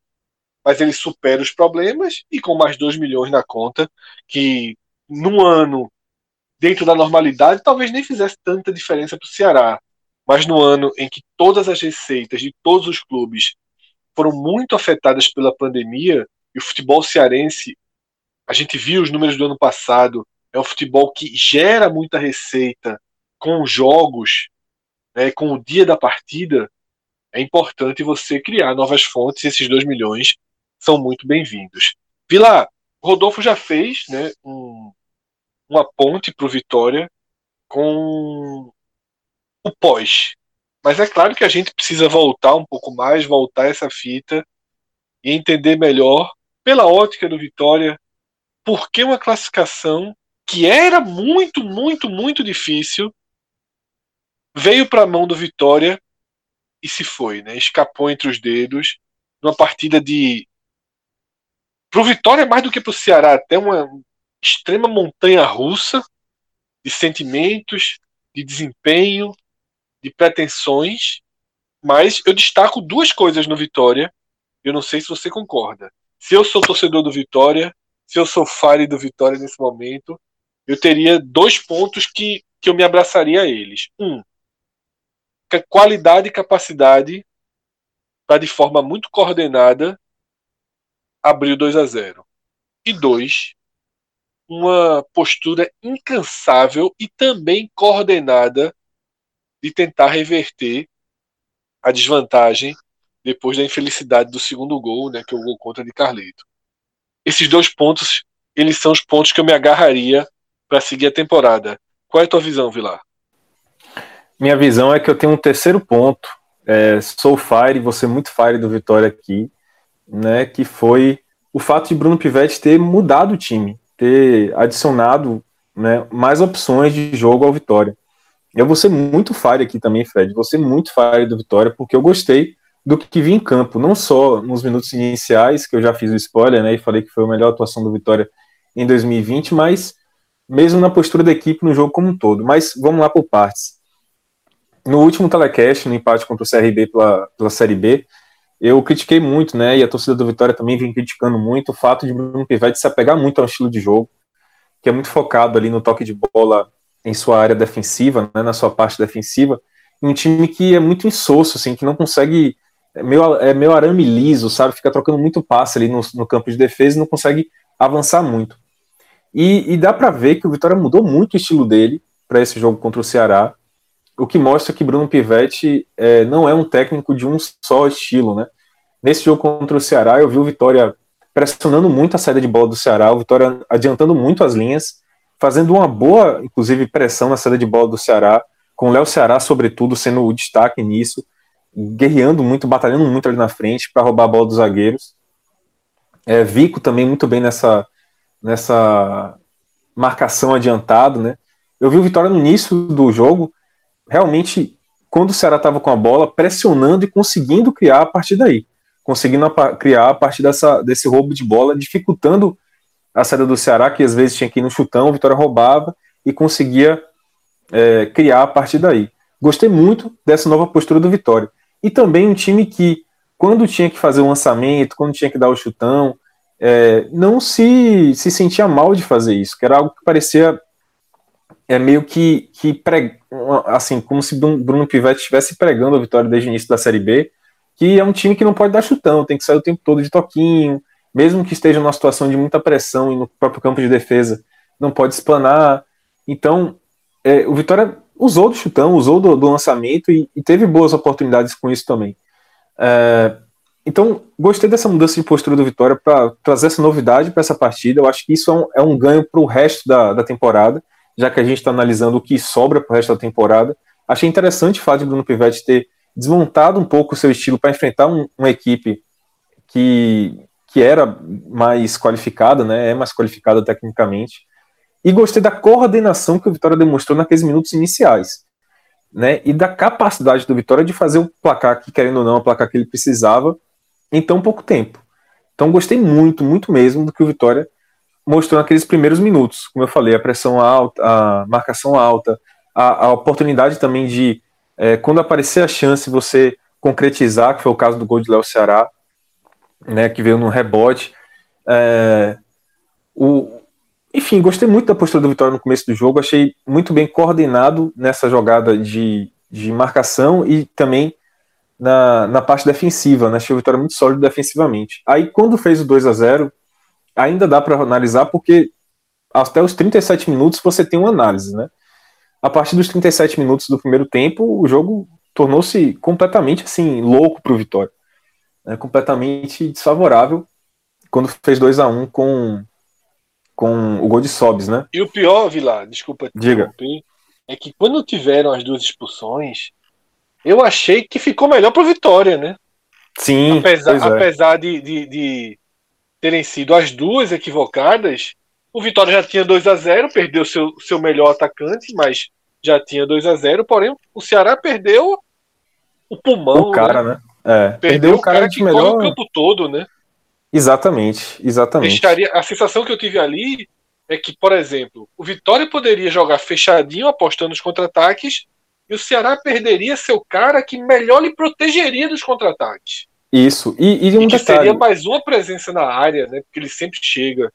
mas ele supera os problemas e com mais 2 milhões na conta, que num ano dentro da normalidade talvez nem fizesse tanta diferença para o Ceará. Mas no ano em que todas as receitas de todos os clubes foram muito afetadas pela pandemia, e o futebol cearense, a gente viu os números do ano passado, é um futebol que gera muita receita com os jogos, né, com o dia da partida, é importante você criar novas fontes, esses 2 milhões são muito bem-vindos. Vila, Rodolfo já fez né, um, uma ponte para o Vitória com o pós. Mas é claro que a gente precisa voltar um pouco mais, voltar essa fita e entender melhor, pela ótica do Vitória, por que uma classificação que era muito, muito, muito difícil veio para a mão do Vitória e se foi, né? Escapou entre os dedos numa partida de para o Vitória mais do que para o Ceará até uma extrema montanha russa de sentimentos, de desempenho, de pretensões, mas eu destaco duas coisas no Vitória. Eu não sei se você concorda. Se eu sou torcedor do Vitória, se eu sou fire do Vitória nesse momento, eu teria dois pontos que, que eu me abraçaria a eles. Um, qualidade e capacidade para de forma muito coordenada abrir o 2 a 0. E dois, uma postura incansável e também coordenada de tentar reverter a desvantagem depois da infelicidade do segundo gol, né, que é o gol contra de Carleto. Esses dois pontos, eles são os pontos que eu me agarraria para seguir a temporada. Qual é a tua visão, Vilar? Minha visão é que eu tenho um terceiro ponto. É, sou fire, ser muito fire do Vitória aqui, né, que foi o fato de Bruno Pivetti ter mudado o time, ter adicionado né, mais opções de jogo ao Vitória. Eu vou ser muito fire aqui também, Fred. Vou ser muito fire do Vitória, porque eu gostei do que vi em campo, não só nos minutos iniciais, que eu já fiz o spoiler, né, e falei que foi a melhor atuação do Vitória em 2020, mas mesmo na postura da equipe no jogo como um todo. Mas vamos lá por partes. No último telecast, no empate contra o CRB pela, pela Série B, eu critiquei muito, né, e a torcida do Vitória também vem criticando muito o fato de Bruno Pivete se apegar muito ao estilo de jogo, que é muito focado ali no toque de bola em sua área defensiva, né, na sua parte defensiva, um time que é muito insosso, assim, que não consegue é meio, é meio arame liso, sabe? Fica trocando muito passe ali no, no campo de defesa e não consegue avançar muito. E, e dá para ver que o Vitória mudou muito o estilo dele para esse jogo contra o Ceará, o que mostra que Bruno Pivetti é, não é um técnico de um só estilo, né? Nesse jogo contra o Ceará, eu vi o Vitória pressionando muito a saída de bola do Ceará, o Vitória adiantando muito as linhas, fazendo uma boa, inclusive, pressão na saída de bola do Ceará, com o Léo Ceará, sobretudo, sendo o destaque nisso guerreando muito, batalhando muito ali na frente para roubar a bola dos zagueiros. É, Vico também muito bem nessa, nessa marcação adiantado, né? Eu vi o Vitória no início do jogo, realmente, quando o Ceará estava com a bola, pressionando e conseguindo criar a partir daí. Conseguindo criar a partir dessa, desse roubo de bola, dificultando a saída do Ceará, que às vezes tinha que ir no chutão, Vitória roubava e conseguia é, criar a partir daí. Gostei muito dessa nova postura do Vitória. E também um time que, quando tinha que fazer o lançamento, quando tinha que dar o chutão, é, não se, se sentia mal de fazer isso, que era algo que parecia é meio que, que pre, assim, como se Bruno Pivetti estivesse pregando a vitória desde o início da Série B, que é um time que não pode dar chutão, tem que sair o tempo todo de toquinho, mesmo que esteja numa situação de muita pressão e no próprio campo de defesa, não pode explanar. Então, é, o Vitória usou do chutão, usou do, do lançamento e, e, teve boas oportunidades com isso também. É, então, gostei dessa mudança de postura do Vitória para trazer essa novidade para essa partida. Eu acho que isso é um, é um ganho para o resto da, da temporada, já que a gente está analisando o que sobra para o resto da temporada. Achei interessante o fato de Bruno Pivetti ter desmontado um pouco o seu estilo para enfrentar um, uma equipe que, que era mais qualificada, né, é mais qualificada tecnicamente, e gostei da coordenação que o Vitória demonstrou naqueles minutos iniciais. Né, e da capacidade do Vitória de fazer o placar que, querendo ou não, o placar que ele precisava em tão pouco tempo. Então gostei muito, muito mesmo do que o Vitória mostrou naqueles primeiros minutos. Como eu falei, a pressão alta, a marcação alta, a, a oportunidade também de, é, quando aparecer a chance, você concretizar, que foi o caso do gol de Léo Ceará, né, que veio no rebote. É, o, enfim, gostei muito da postura do Vitória no começo do jogo, achei muito bem coordenado nessa jogada de, de marcação e também na, na parte defensiva, né? Achei o Vitória muito sólido defensivamente. Aí, quando fez o 2 a 0 ainda dá para analisar, porque até os 37 minutos você tem uma análise, né? A partir dos 37 minutos do primeiro tempo, o jogo tornou-se completamente assim louco para o Vitória, né? completamente desfavorável quando fez 2 a 1 com com o gol de Sobs, né? E o pior, Vilar, desculpa te Diga. é que quando tiveram as duas expulsões, eu achei que ficou melhor pro Vitória, né? Sim. Apesar, é. apesar de, de, de, terem sido as duas equivocadas, o Vitória já tinha 2 a 0 perdeu seu, seu melhor atacante, mas já tinha 2 a 0 porém o Ceará perdeu o pulmão. O cara, né? né? É, perdeu, perdeu, o cara, cara que melhor... o campo todo, né? Exatamente, exatamente. Deixaria, a sensação que eu tive ali é que, por exemplo, o Vitória poderia jogar fechadinho, apostando nos contra-ataques, e o Ceará perderia seu cara que melhor lhe protegeria dos contra-ataques. Isso, e, e um e que detalhe. seria mais uma presença na área, né? Porque ele sempre chega.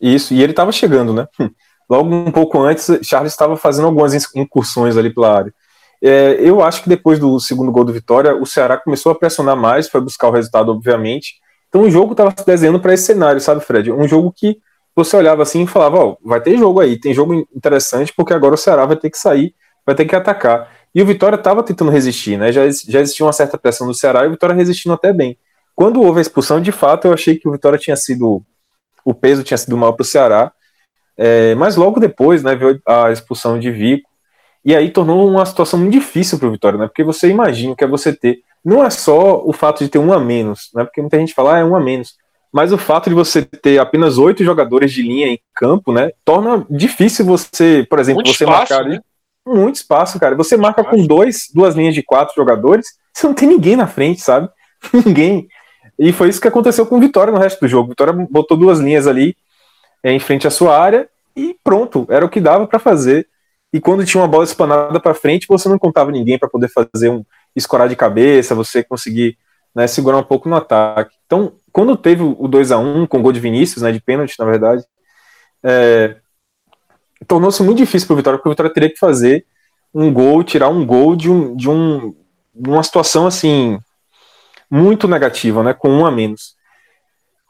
Isso, e ele estava chegando, né? Logo um pouco antes, Charles estava fazendo algumas incursões ali pela área. É, eu acho que depois do segundo gol do Vitória, o Ceará começou a pressionar mais, foi buscar o resultado, obviamente, então o jogo estava se desenhando para esse cenário, sabe, Fred? Um jogo que você olhava assim e falava, ó, vai ter jogo aí, tem jogo interessante, porque agora o Ceará vai ter que sair, vai ter que atacar. E o Vitória estava tentando resistir, né? Já, já existia uma certa pressão do Ceará e o Vitória resistindo até bem. Quando houve a expulsão, de fato, eu achei que o Vitória tinha sido. O peso tinha sido mal para o Ceará. É, mas logo depois, né, veio a expulsão de Vico. E aí tornou uma situação muito difícil para o Vitória, né? Porque você imagina que é você ter não é só o fato de ter um a menos, né? Porque muita gente fala, ah, é um a menos. Mas o fato de você ter apenas oito jogadores de linha em campo, né? Torna difícil você, por exemplo, Muito você espaço, marcar. Né? muito espaço, cara. Você marca com dois, duas linhas de quatro jogadores, você não tem ninguém na frente, sabe? ninguém. E foi isso que aconteceu com o Vitória no resto do jogo. Vitória botou duas linhas ali é, em frente à sua área e pronto, era o que dava para fazer. E quando tinha uma bola espanada para frente, você não contava ninguém para poder fazer um escorar de cabeça, você conseguir né, segurar um pouco no ataque. Então, quando teve o 2 a 1 com o gol de Vinícius, né, de pênalti, na verdade, é, tornou-se muito difícil para o Vitória, porque o Vitória teria que fazer um gol, tirar um gol de, um, de, um, uma situação assim muito negativa, né, com um a menos.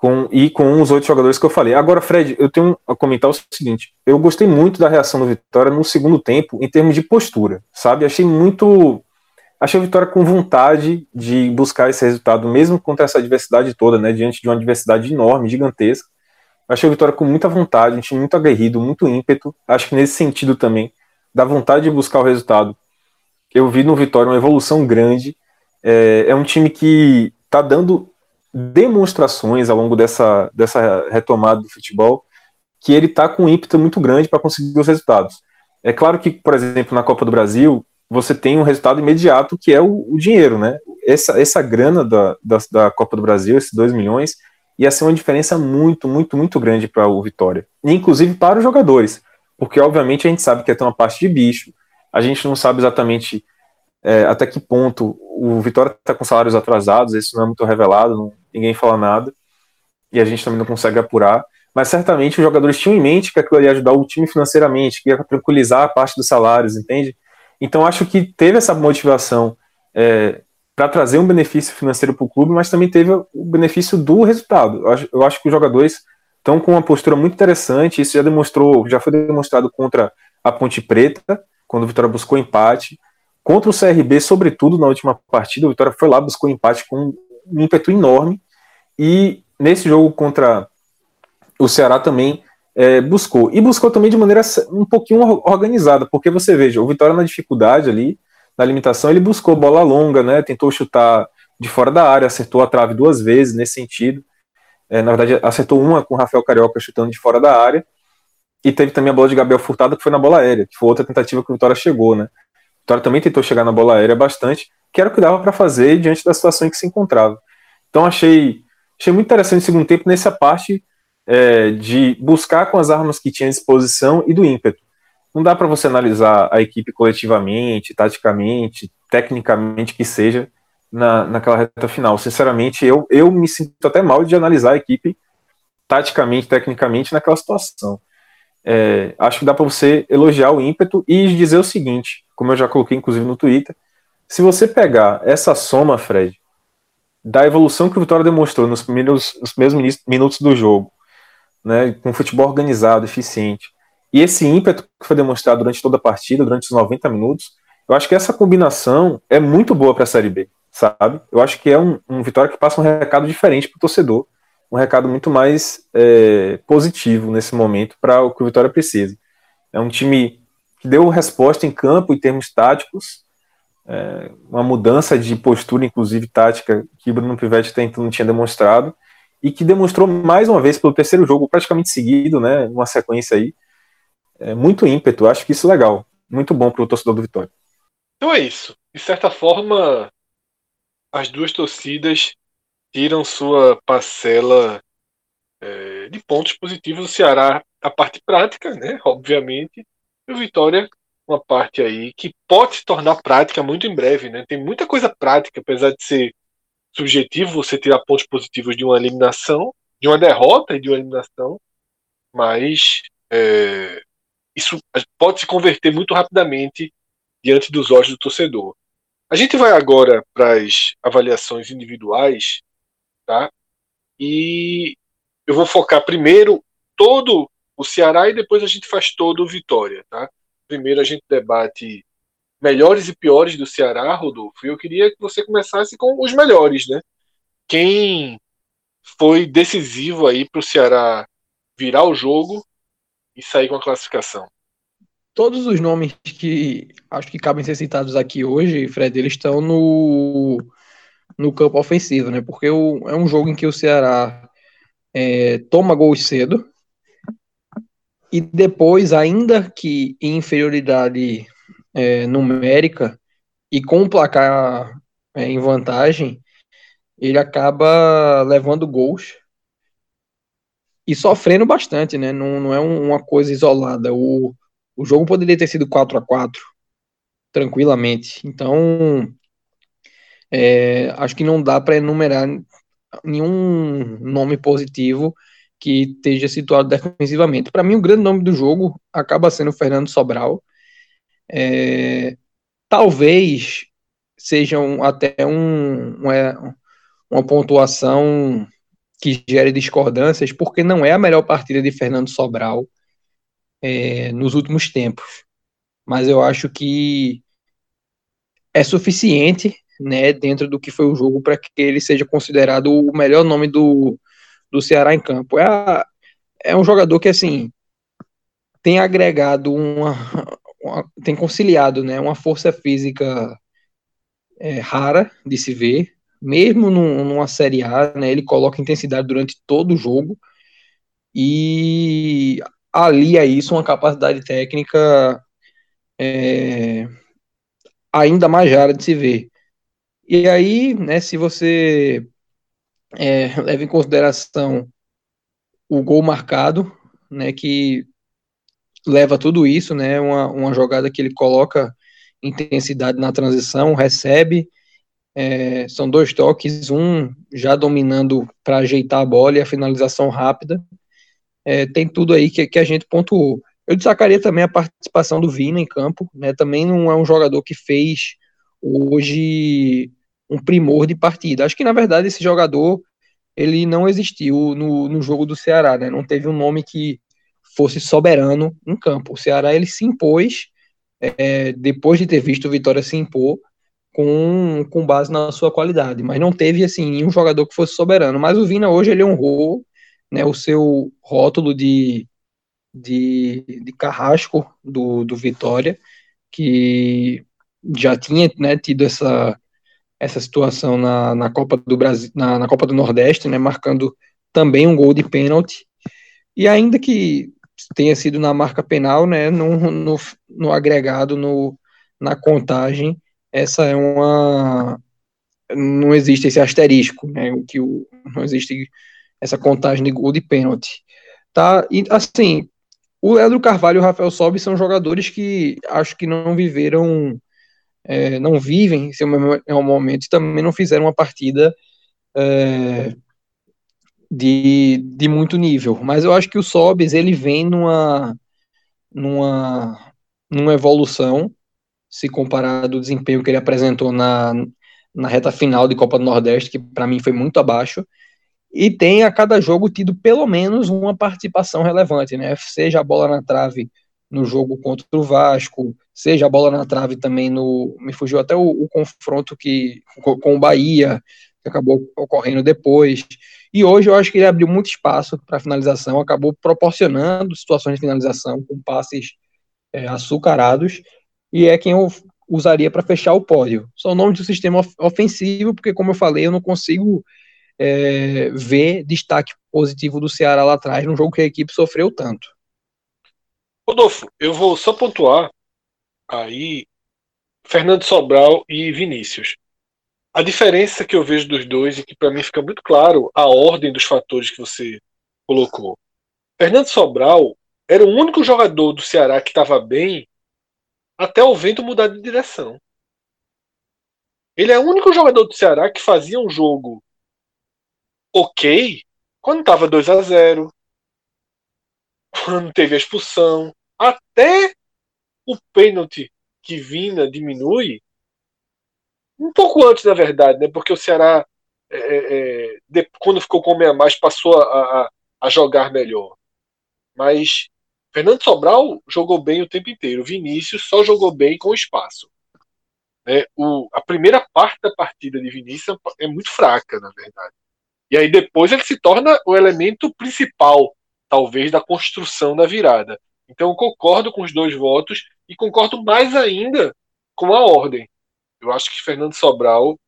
Com, e com os outros jogadores que eu falei. Agora, Fred, eu tenho a comentar o seguinte: eu gostei muito da reação do Vitória no segundo tempo, em termos de postura, sabe? Achei muito. Achei a Vitória com vontade de buscar esse resultado, mesmo contra essa adversidade toda, né? Diante de uma adversidade enorme, gigantesca. Achei a Vitória com muita vontade, um time muito aguerrido, muito ímpeto. Acho que nesse sentido também, da vontade de buscar o resultado. Eu vi no Vitória uma evolução grande. É, é um time que está dando demonstrações ao longo dessa, dessa retomada do futebol que ele está com um ímpeto muito grande para conseguir os resultados. É claro que, por exemplo, na Copa do Brasil, você tem um resultado imediato que é o, o dinheiro, né? Essa, essa grana da, da, da Copa do Brasil, esses 2 milhões, ia ser uma diferença muito, muito, muito grande para o Vitória. inclusive para os jogadores. Porque, obviamente, a gente sabe que é ter uma parte de bicho, a gente não sabe exatamente é, até que ponto o Vitória está com salários atrasados, isso não é muito revelado, não, ninguém fala nada, e a gente também não consegue apurar. Mas certamente os jogadores tinham em mente que aquilo ia ajudar o time financeiramente, que ia tranquilizar a parte dos salários, entende? Então acho que teve essa motivação é, para trazer um benefício financeiro para o clube, mas também teve o benefício do resultado. Eu acho, eu acho que os jogadores estão com uma postura muito interessante. Isso já demonstrou, já foi demonstrado contra a Ponte Preta, quando o Vitória buscou empate. Contra o CRB, sobretudo na última partida, o Vitória foi lá, buscou empate com um ímpeto enorme. E nesse jogo contra o Ceará também é, buscou. E buscou também de maneira um pouquinho organizada, porque você veja, o Vitória na dificuldade ali, na limitação, ele buscou bola longa, né? Tentou chutar de fora da área, acertou a trave duas vezes nesse sentido. É, na verdade, acertou uma com o Rafael Carioca chutando de fora da área. E teve também a bola de Gabriel Furtado, que foi na bola aérea, que foi outra tentativa que o Vitória chegou, né? O Vitória também tentou chegar na bola aérea bastante, que era o que dava para fazer diante da situação em que se encontrava. Então achei, achei muito interessante o segundo tempo nessa parte é, de buscar com as armas que tinha à disposição e do ímpeto não dá para você analisar a equipe coletivamente, taticamente, tecnicamente que seja na, naquela reta final. Sinceramente, eu, eu me sinto até mal de analisar a equipe taticamente, tecnicamente naquela situação. É, acho que dá para você elogiar o ímpeto e dizer o seguinte, como eu já coloquei inclusive no Twitter, se você pegar essa soma, Fred, da evolução que o Vitória demonstrou nos primeiros, nos primeiros minutos do jogo, né, com futebol organizado, eficiente, e esse ímpeto que foi demonstrado durante toda a partida, durante os 90 minutos, eu acho que essa combinação é muito boa para a Série B, sabe? Eu acho que é um, um Vitória que passa um recado diferente para o torcedor, um recado muito mais é, positivo nesse momento para o que o Vitória precisa. É um time que deu resposta em campo em termos táticos, é, uma mudança de postura, inclusive tática, que o Bruno Pivetti então não tinha demonstrado, e que demonstrou mais uma vez pelo terceiro jogo, praticamente seguido, né, uma sequência aí, é, muito ímpeto. Acho que isso é legal. Muito bom para o torcedor do Vitória. Então é isso. De certa forma, as duas torcidas tiram sua parcela é, de pontos positivos. O Ceará, a parte prática, né? Obviamente. E o Vitória, uma parte aí que pode se tornar prática muito em breve, né? Tem muita coisa prática, apesar de ser subjetivo você tirar pontos positivos de uma eliminação, de uma derrota e de uma eliminação, mas é, isso pode se converter muito rapidamente diante dos olhos do torcedor. A gente vai agora para as avaliações individuais, tá? E eu vou focar primeiro todo o Ceará e depois a gente faz todo o Vitória, tá? Primeiro a gente debate melhores e piores do Ceará, Rodolfo. E eu queria que você começasse com os melhores, né? Quem foi decisivo aí para o Ceará virar o jogo e sair com a classificação. Todos os nomes que acho que cabem ser citados aqui hoje, Fred, eles estão no, no campo ofensivo, né? Porque o, é um jogo em que o Ceará é, toma gols cedo e depois, ainda que em inferioridade é, numérica e com o placar é, em vantagem, ele acaba levando gols e sofrendo bastante, né? Não, não é uma coisa isolada. O, o jogo poderia ter sido 4 a 4 tranquilamente. Então, é, acho que não dá para enumerar nenhum nome positivo que esteja situado defensivamente. Para mim, o grande nome do jogo acaba sendo o Fernando Sobral. É, talvez sejam até um, uma, uma pontuação que gere discordâncias, porque não é a melhor partida de Fernando Sobral é, nos últimos tempos. Mas eu acho que é suficiente né, dentro do que foi o jogo para que ele seja considerado o melhor nome do, do Ceará em campo. É, a, é um jogador que assim tem agregado uma, uma tem conciliado né, uma força física é, rara de se ver, mesmo num, numa Série A, né, ele coloca intensidade durante todo o jogo e alia isso uma capacidade técnica é, ainda mais rara de se ver. E aí, né, se você é, leva em consideração o gol marcado, né, que leva tudo isso, né, uma, uma jogada que ele coloca intensidade na transição, recebe, é, são dois toques, um já dominando para ajeitar a bola e a finalização rápida, é, tem tudo aí que, que a gente pontuou. Eu destacaria também a participação do Vina em campo, né, também não é um jogador que fez hoje um primor de partida. Acho que, na verdade, esse jogador ele não existiu no, no jogo do Ceará, né? Não teve um nome que fosse soberano em campo. O Ceará ele se impôs é, depois de ter visto o Vitória se impor com, com base na sua qualidade, mas não teve assim nenhum jogador que fosse soberano. Mas o Vina hoje ele honrou né, o seu rótulo de, de, de carrasco do, do Vitória, que já tinha né, tido essa, essa situação na, na Copa do Brasil, na, na Copa do Nordeste, né, marcando também um gol de pênalti. E ainda que tenha sido na marca penal, né, no, no, no agregado, no, na contagem, essa é uma. Não existe esse asterisco, né, que o, não existe essa contagem de gol de pênalti. Tá? E, assim, o Leandro Carvalho e o Rafael Sobe são jogadores que acho que não viveram é, não vivem em seu momento e também não fizeram uma partida é, de, de muito nível. Mas eu acho que o Sobis ele vem numa, numa, numa evolução se comparado ao desempenho que ele apresentou na, na reta final de Copa do Nordeste, que para mim foi muito abaixo, e tem a cada jogo tido pelo menos uma participação relevante, né? Seja a bola na trave no jogo contra o Vasco, seja a bola na trave também no. Me fugiu até o, o confronto que com o Bahia, que acabou ocorrendo depois. E hoje eu acho que ele abriu muito espaço para finalização, acabou proporcionando situações de finalização com passes é, açucarados, e é quem eu usaria para fechar o pódio. São nomes do sistema ofensivo, porque, como eu falei, eu não consigo é, ver destaque positivo do Ceará lá atrás, num jogo que a equipe sofreu tanto. Rodolfo, eu vou só pontuar aí Fernando Sobral e Vinícius. A diferença que eu vejo dos dois e que para mim fica muito claro a ordem dos fatores que você colocou. Fernando Sobral era o único jogador do Ceará que estava bem até o vento mudar de direção. Ele é o único jogador do Ceará que fazia um jogo ok quando estava 2 a 0 quando teve a expulsão, até o pênalti que Vina diminui, um pouco antes, na verdade, né? Porque o Ceará, é, é, é de, quando ficou com o meia mais, passou a, a, a, jogar melhor. Mas Fernando Sobral jogou bem o tempo inteiro. Vinícius só jogou bem com espaço. Né? O, a primeira parte da partida de Vinícius é muito fraca, na verdade. E aí depois ele se torna o elemento principal talvez, da construção da virada. Então eu concordo com os dois votos e concordo mais ainda com a ordem. Eu acho que Fernando Sobral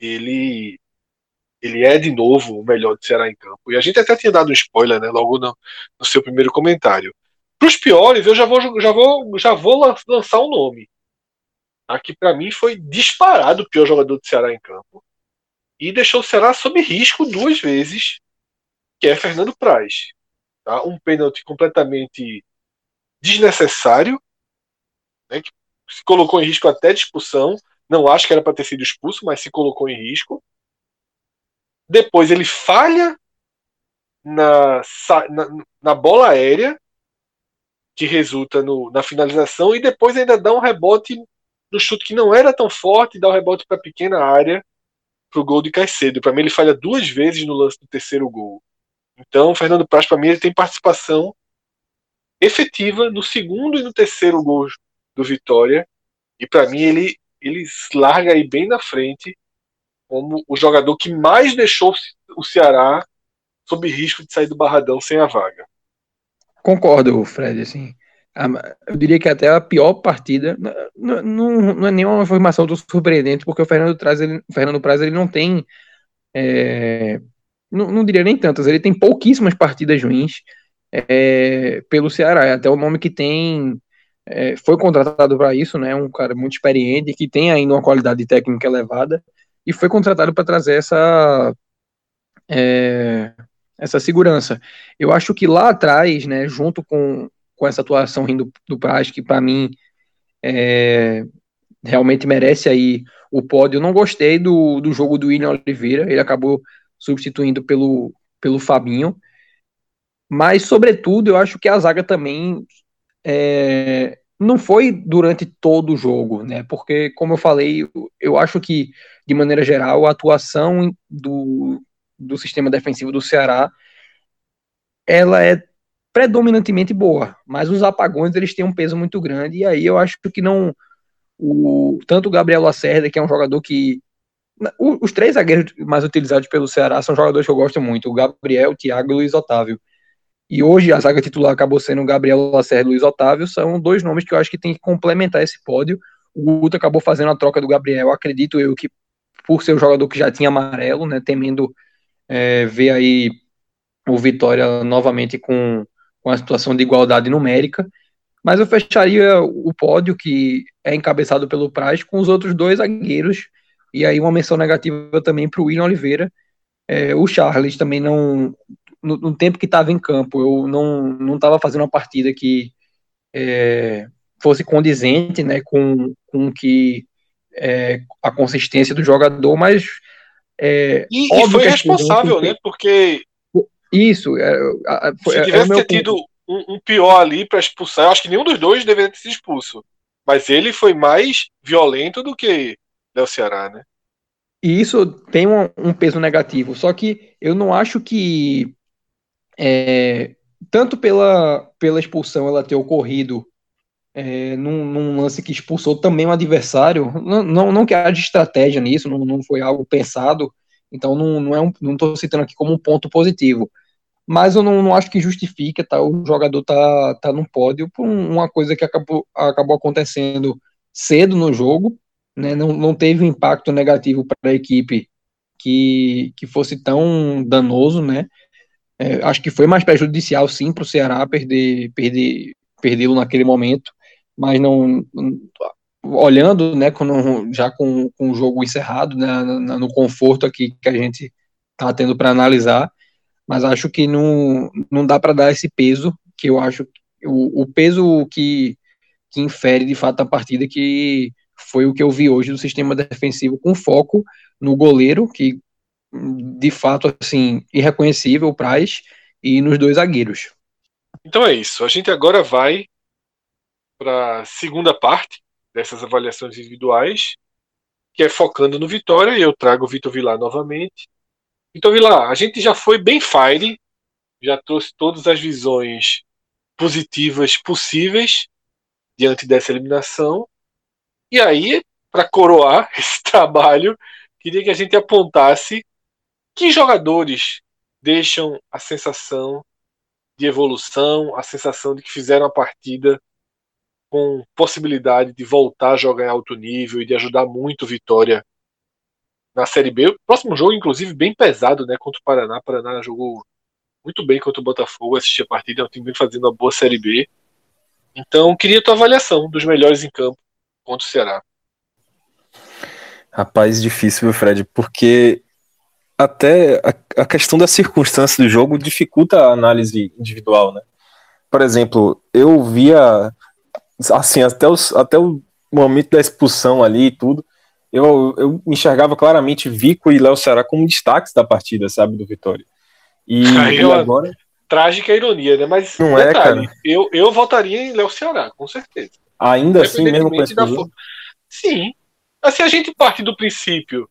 ele ele é de novo o melhor do Ceará em campo. E a gente até tinha dado um spoiler, né, logo no, no seu primeiro comentário. Para os piores, eu já vou, já vou, já vou lançar um nome. Aqui para mim foi disparado o pior jogador do Ceará em campo e deixou o Ceará sob risco duas vezes, que é Fernando Praz. Tá? Um pênalti completamente desnecessário, né, que se colocou em risco até de expulsão. Não acho que era para ter sido expulso, mas se colocou em risco. Depois ele falha na, na, na bola aérea, que resulta no, na finalização, e depois ainda dá um rebote no chute que não era tão forte, dá um rebote para pequena área para o gol de Caicedo. Para mim, ele falha duas vezes no lance do terceiro gol. Então, Fernando Praz, para mim, ele tem participação efetiva no segundo e no terceiro gol do Vitória. E para mim, ele, ele larga aí bem na frente como o jogador que mais deixou o Ceará sob risco de sair do Barradão sem a vaga. Concordo, Fred, assim. Eu diria que até a pior partida não, não, não é nenhuma informação do surpreendente, porque o Fernando Praz ele, Fernando Praz, ele não tem. É, não, não, diria nem tantas, ele tem pouquíssimas partidas ruins é, pelo Ceará. É até o nome que tem. É, foi contratado para isso, né? Um cara muito experiente, que tem ainda uma qualidade técnica elevada, e foi contratado para trazer essa. É, essa segurança. Eu acho que lá atrás, né, junto com, com essa atuação do, do Praz, que para mim é, realmente merece aí o pódio. Eu não gostei do, do jogo do William Oliveira, ele acabou substituindo pelo, pelo Fabinho. Mas, sobretudo, eu acho que a zaga também é, não foi durante todo o jogo, né? Porque, como eu falei, eu acho que, de maneira geral, a atuação do, do sistema defensivo do Ceará, ela é predominantemente boa, mas os apagões eles têm um peso muito grande e aí eu acho que não o tanto o Gabriel Lacerda, que é um jogador que os três zagueiros mais utilizados pelo Ceará são jogadores que eu gosto muito, o Gabriel, o Thiago e o Luiz Otávio. E hoje a zaga titular acabou sendo Gabriel Lacerda e Luiz Otávio, são dois nomes que eu acho que tem que complementar esse pódio. O Guto acabou fazendo a troca do Gabriel, acredito eu que por ser o jogador que já tinha amarelo, né, temendo é, ver aí o Vitória novamente com, com a situação de igualdade numérica, mas eu fecharia o pódio que é encabeçado pelo Praz com os outros dois zagueiros, e aí uma menção negativa também para o William Oliveira. É, o Charles também não. No, no tempo que estava em campo, eu não estava fazendo uma partida que é, fosse condizente né, com, com que é, a consistência do jogador, mas é, e, e foi responsável, né? Porque. Isso. É, foi, se é tivesse é tido um, um, pior ali para expulsar, eu acho que nenhum dos dois deveria ter sido expulso. Mas ele foi mais violento do que Léo Ceará, né? E isso tem um, um, peso negativo. Só que eu não acho que. É, tanto pela, pela expulsão ela ter ocorrido é, num, num, lance que expulsou também um adversário. Não, não, não que haja estratégia nisso, não, não foi algo pensado, então não, não é um, não estou citando aqui como um ponto positivo. Mas eu não, não acho que justifica tá, o jogador tá, tá no pódio por uma coisa que acabou, acabou acontecendo cedo no jogo, né, não, não teve impacto negativo para a equipe que, que fosse tão danoso, né? É, acho que foi mais prejudicial sim para o Ceará perder, perder, perdê-lo naquele momento. Mas não olhando, né, quando, já com, com o jogo encerrado, né, no, no conforto aqui que a gente está tendo para analisar, mas acho que não, não dá para dar esse peso, que eu acho o, o peso que, que infere de fato a partida, que foi o que eu vi hoje do sistema defensivo com foco no goleiro, que de fato, assim, irreconhecível o Praz, e nos dois zagueiros. Então é isso. A gente agora vai para a segunda parte dessas avaliações individuais, que é focando no Vitória, e eu trago o Vitor Vilar novamente. Vitor Vilar, a gente já foi bem fire, já trouxe todas as visões positivas possíveis diante dessa eliminação. E aí, para coroar esse trabalho, queria que a gente apontasse que jogadores deixam a sensação de evolução, a sensação de que fizeram a partida com possibilidade de voltar a jogar em alto nível e de ajudar muito Vitória na Série B. O próximo jogo, inclusive, bem pesado, né? Contra o Paraná. O Paraná jogou muito bem contra o Botafogo. Assisti a partida, é um time fazendo uma boa Série B. Então, queria tua avaliação dos melhores em campo contra o Ceará. Rapaz, difícil, viu, Fred? Porque até a, a, questão da circunstância do jogo dificulta a análise individual, né? Por exemplo, eu via assim, até, os, até o momento da expulsão ali e tudo, eu, eu enxergava claramente Vico e Léo Ceará como destaques da partida, sabe, do Vitória. E, Aí, e agora. Trágica ironia, né? Mas não é, detalhe, é, cara. Eu, eu votaria em Léo Ceará, com certeza. Ainda assim, mesmo com esse jogo? Sim. Assim, a gente parte do princípio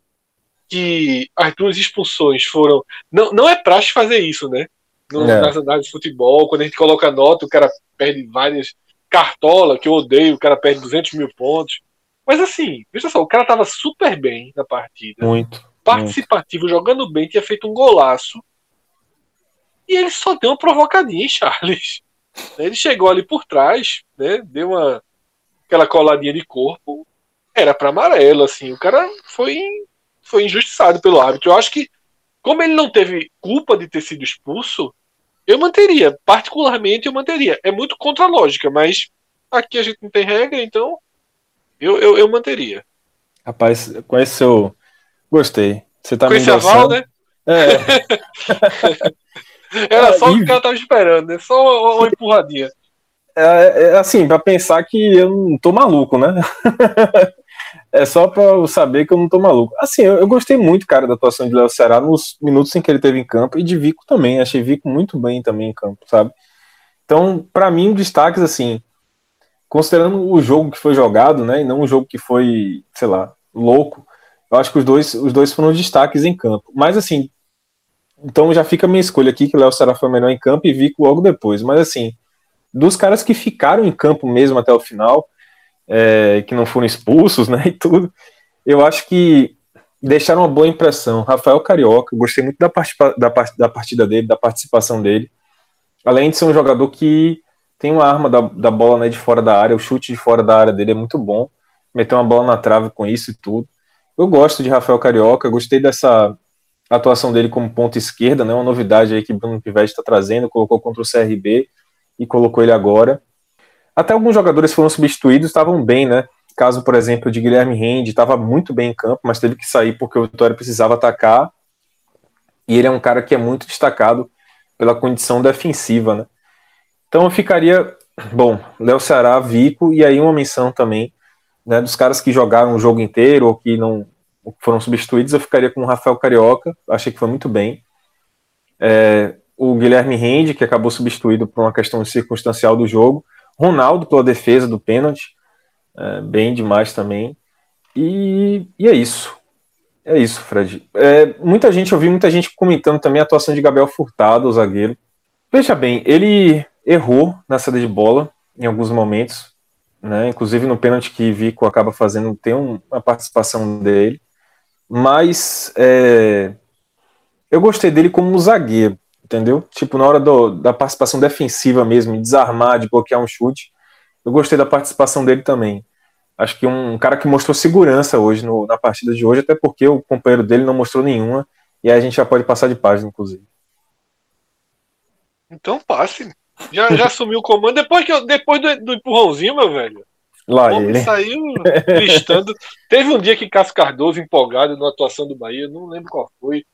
que as duas expulsões foram. Não, não é praxe fazer isso, né? No, é. Nas análises de futebol, quando a gente coloca nota, o cara perde várias cartola, que eu odeio, o cara perde 200 mil pontos. Mas assim, veja só, o cara tava super bem na partida. Muito. Participativo, muito. jogando bem, tinha feito um golaço. E ele só deu uma provocadinha em Charles. Ele chegou ali por trás, né? Deu uma aquela coladinha de corpo. Era para amarelo, assim. O cara foi foi injustiçado pelo árbitro. Eu acho que como ele não teve culpa de ter sido expulso, eu manteria, particularmente eu manteria. É muito contra a lógica, mas aqui a gente não tem regra, então eu, eu, eu manteria. Rapaz, com esse seu. Gostei. Você tá com me esse aval, né? É. Era só o que cara tava esperando, né? Só uma, uma empurradinha. É, é, assim, para pensar que eu não tô maluco, né? é só para eu saber que eu não tô maluco. Assim, eu, eu gostei muito, cara, da atuação de Léo Ceará nos minutos em que ele teve em campo e de Vico também. Achei Vico muito bem também em campo, sabe? Então, para mim, destaques assim, considerando o jogo que foi jogado, né, e não o jogo que foi, sei lá, louco. Eu acho que os dois, os dois foram destaques em campo. Mas assim, então já fica a minha escolha aqui que o Léo Ceará foi melhor em campo e Vico logo depois. Mas assim, dos caras que ficaram em campo mesmo até o final, é, que não foram expulsos, né, e tudo. Eu acho que deixaram uma boa impressão. Rafael Carioca, gostei muito da, part da, da partida dele, da participação dele. Além de ser um jogador que tem uma arma da, da bola né, de fora da área, o chute de fora da área dele é muito bom. Meteu uma bola na trave com isso e tudo. Eu gosto de Rafael Carioca, gostei dessa atuação dele como ponta esquerda, né, uma novidade aí que Bruno Pivete está trazendo, colocou contra o CRB e colocou ele agora. Até alguns jogadores foram substituídos, estavam bem, né? Caso, por exemplo, de Guilherme Rende, estava muito bem em campo, mas teve que sair porque o Vitória precisava atacar. E ele é um cara que é muito destacado pela condição defensiva, né? Então eu ficaria, bom, Léo Ceará, Vico, e aí uma menção também, né, dos caras que jogaram o jogo inteiro ou que não foram substituídos, eu ficaria com o Rafael Carioca, achei que foi muito bem. É, o Guilherme Rende, que acabou substituído por uma questão circunstancial do jogo. Ronaldo pela defesa do pênalti, é, bem demais também. E, e, é isso. É isso, Fred. É, muita gente, eu vi muita gente comentando também a atuação de Gabriel Furtado, o zagueiro. Veja bem, ele errou na saída de bola em alguns momentos, né? Inclusive no pênalti que Vico acaba fazendo, tem uma participação dele. Mas é, eu gostei dele como zagueiro entendeu? Tipo, na hora do, da participação defensiva mesmo, de desarmar, de bloquear um chute, eu gostei da participação dele também. Acho que um cara que mostrou segurança hoje no, na partida de hoje, até porque o companheiro dele não mostrou nenhuma, e aí a gente já pode passar de página, inclusive. Então passe. Já, já assumiu o comando depois, que eu, depois do, do empurrãozinho, meu velho. Lá ele. saiu listando. Teve um dia que Cássio Cardoso, empolgado na atuação do Bahia, não lembro qual foi.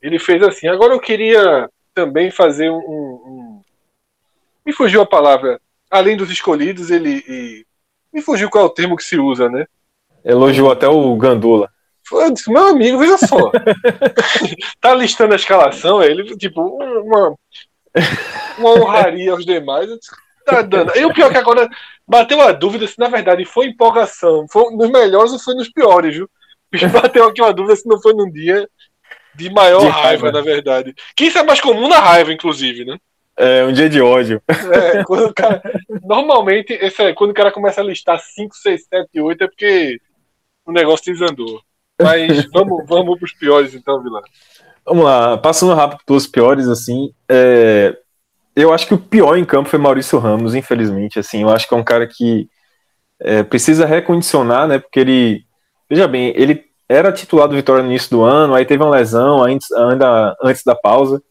Ele fez assim. Agora eu queria também fazer um, um, Me fugiu a palavra. Além dos escolhidos, ele. E... Me fugiu qual é o termo que se usa, né? Elogiou até o Gandula. Meu amigo, veja só. tá listando a escalação, ele, tipo, uma, uma honraria aos demais. Tá dando. E o pior é que agora bateu a dúvida se na verdade foi empolgação. Foi nos melhores ou foi nos piores, viu? Bateu aqui uma dúvida se não foi num dia de maior de raiva, raiva, na verdade. Que isso é mais comum na raiva, inclusive, né? É, um dia de ódio. É, quando o cara, normalmente, esse é, quando o cara começa a listar 5, 6, 7, 8, é porque o negócio desandou. Mas vamos, vamos para os piores, então, Vilã. Vamos lá, passando rápido pelos piores, assim, é, eu acho que o pior em campo foi Maurício Ramos, infelizmente, assim, eu acho que é um cara que é, precisa recondicionar, né, porque ele, veja bem, ele era titular do Vitória no início do ano, aí teve uma lesão ainda antes da pausa,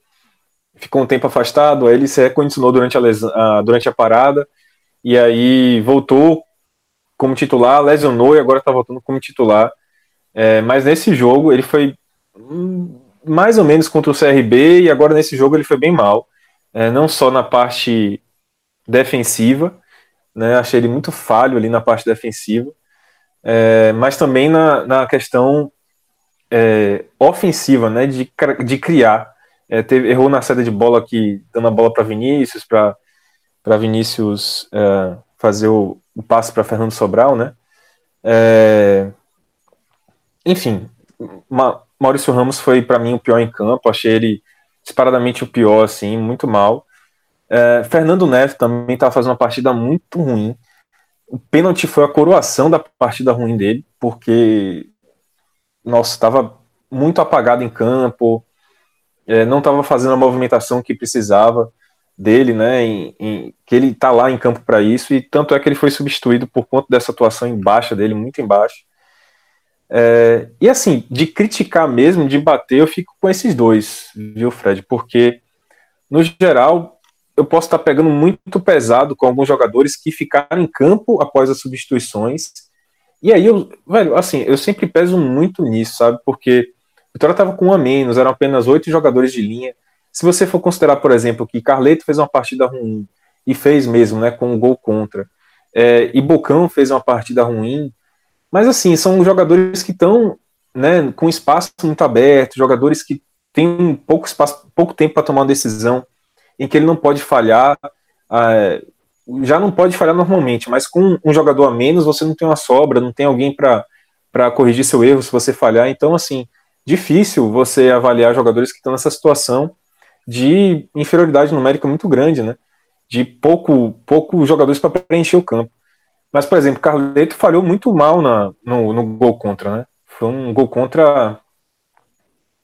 ficou um tempo afastado, aí ele se recondicionou durante a, lesão, durante a parada, e aí voltou como titular, lesionou e agora está voltando como titular. É, mas nesse jogo ele foi hum, mais ou menos contra o CRB e agora nesse jogo ele foi bem mal. É, não só na parte defensiva, né, achei ele muito falho ali na parte defensiva, é, mas também na, na questão é, ofensiva, né, de, de criar. É, teve, errou na saída de bola aqui, dando a bola para Vinícius, para Vinícius é, fazer o, o passe para Fernando Sobral, né? É, enfim, Ma, Maurício Ramos foi para mim o pior em campo, achei ele disparadamente o pior, assim, muito mal. É, Fernando Neves também estava fazendo uma partida muito ruim. O pênalti foi a coroação da partida ruim dele, porque, nossa, estava muito apagado em campo, é, não estava fazendo a movimentação que precisava dele, né? Em, em, que ele está lá em campo para isso, e tanto é que ele foi substituído por conta dessa atuação em baixa dele, muito embaixo. É, e assim, de criticar mesmo, de bater, eu fico com esses dois, viu, Fred? Porque, no geral, eu posso estar pegando muito pesado com alguns jogadores que ficaram em campo após as substituições. E aí, eu, velho, assim, eu sempre peso muito nisso, sabe? Porque o Vitória estava com um a menos, eram apenas oito jogadores de linha. Se você for considerar, por exemplo, que Carleto fez uma partida ruim, e fez mesmo, né, com um gol contra, é, e Bocão fez uma partida ruim, mas assim, são jogadores que estão né, com espaço muito aberto, jogadores que têm pouco espaço, pouco tempo para tomar uma decisão em que ele não pode falhar. É, já não pode falhar normalmente, mas com um jogador a menos você não tem uma sobra, não tem alguém para corrigir seu erro se você falhar. Então, assim, difícil você avaliar jogadores que estão nessa situação de inferioridade numérica muito grande, né? De pouco, pouco jogadores para preencher o campo. Mas, por exemplo, Carleto falhou muito mal na, no, no gol contra, né? Foi um gol contra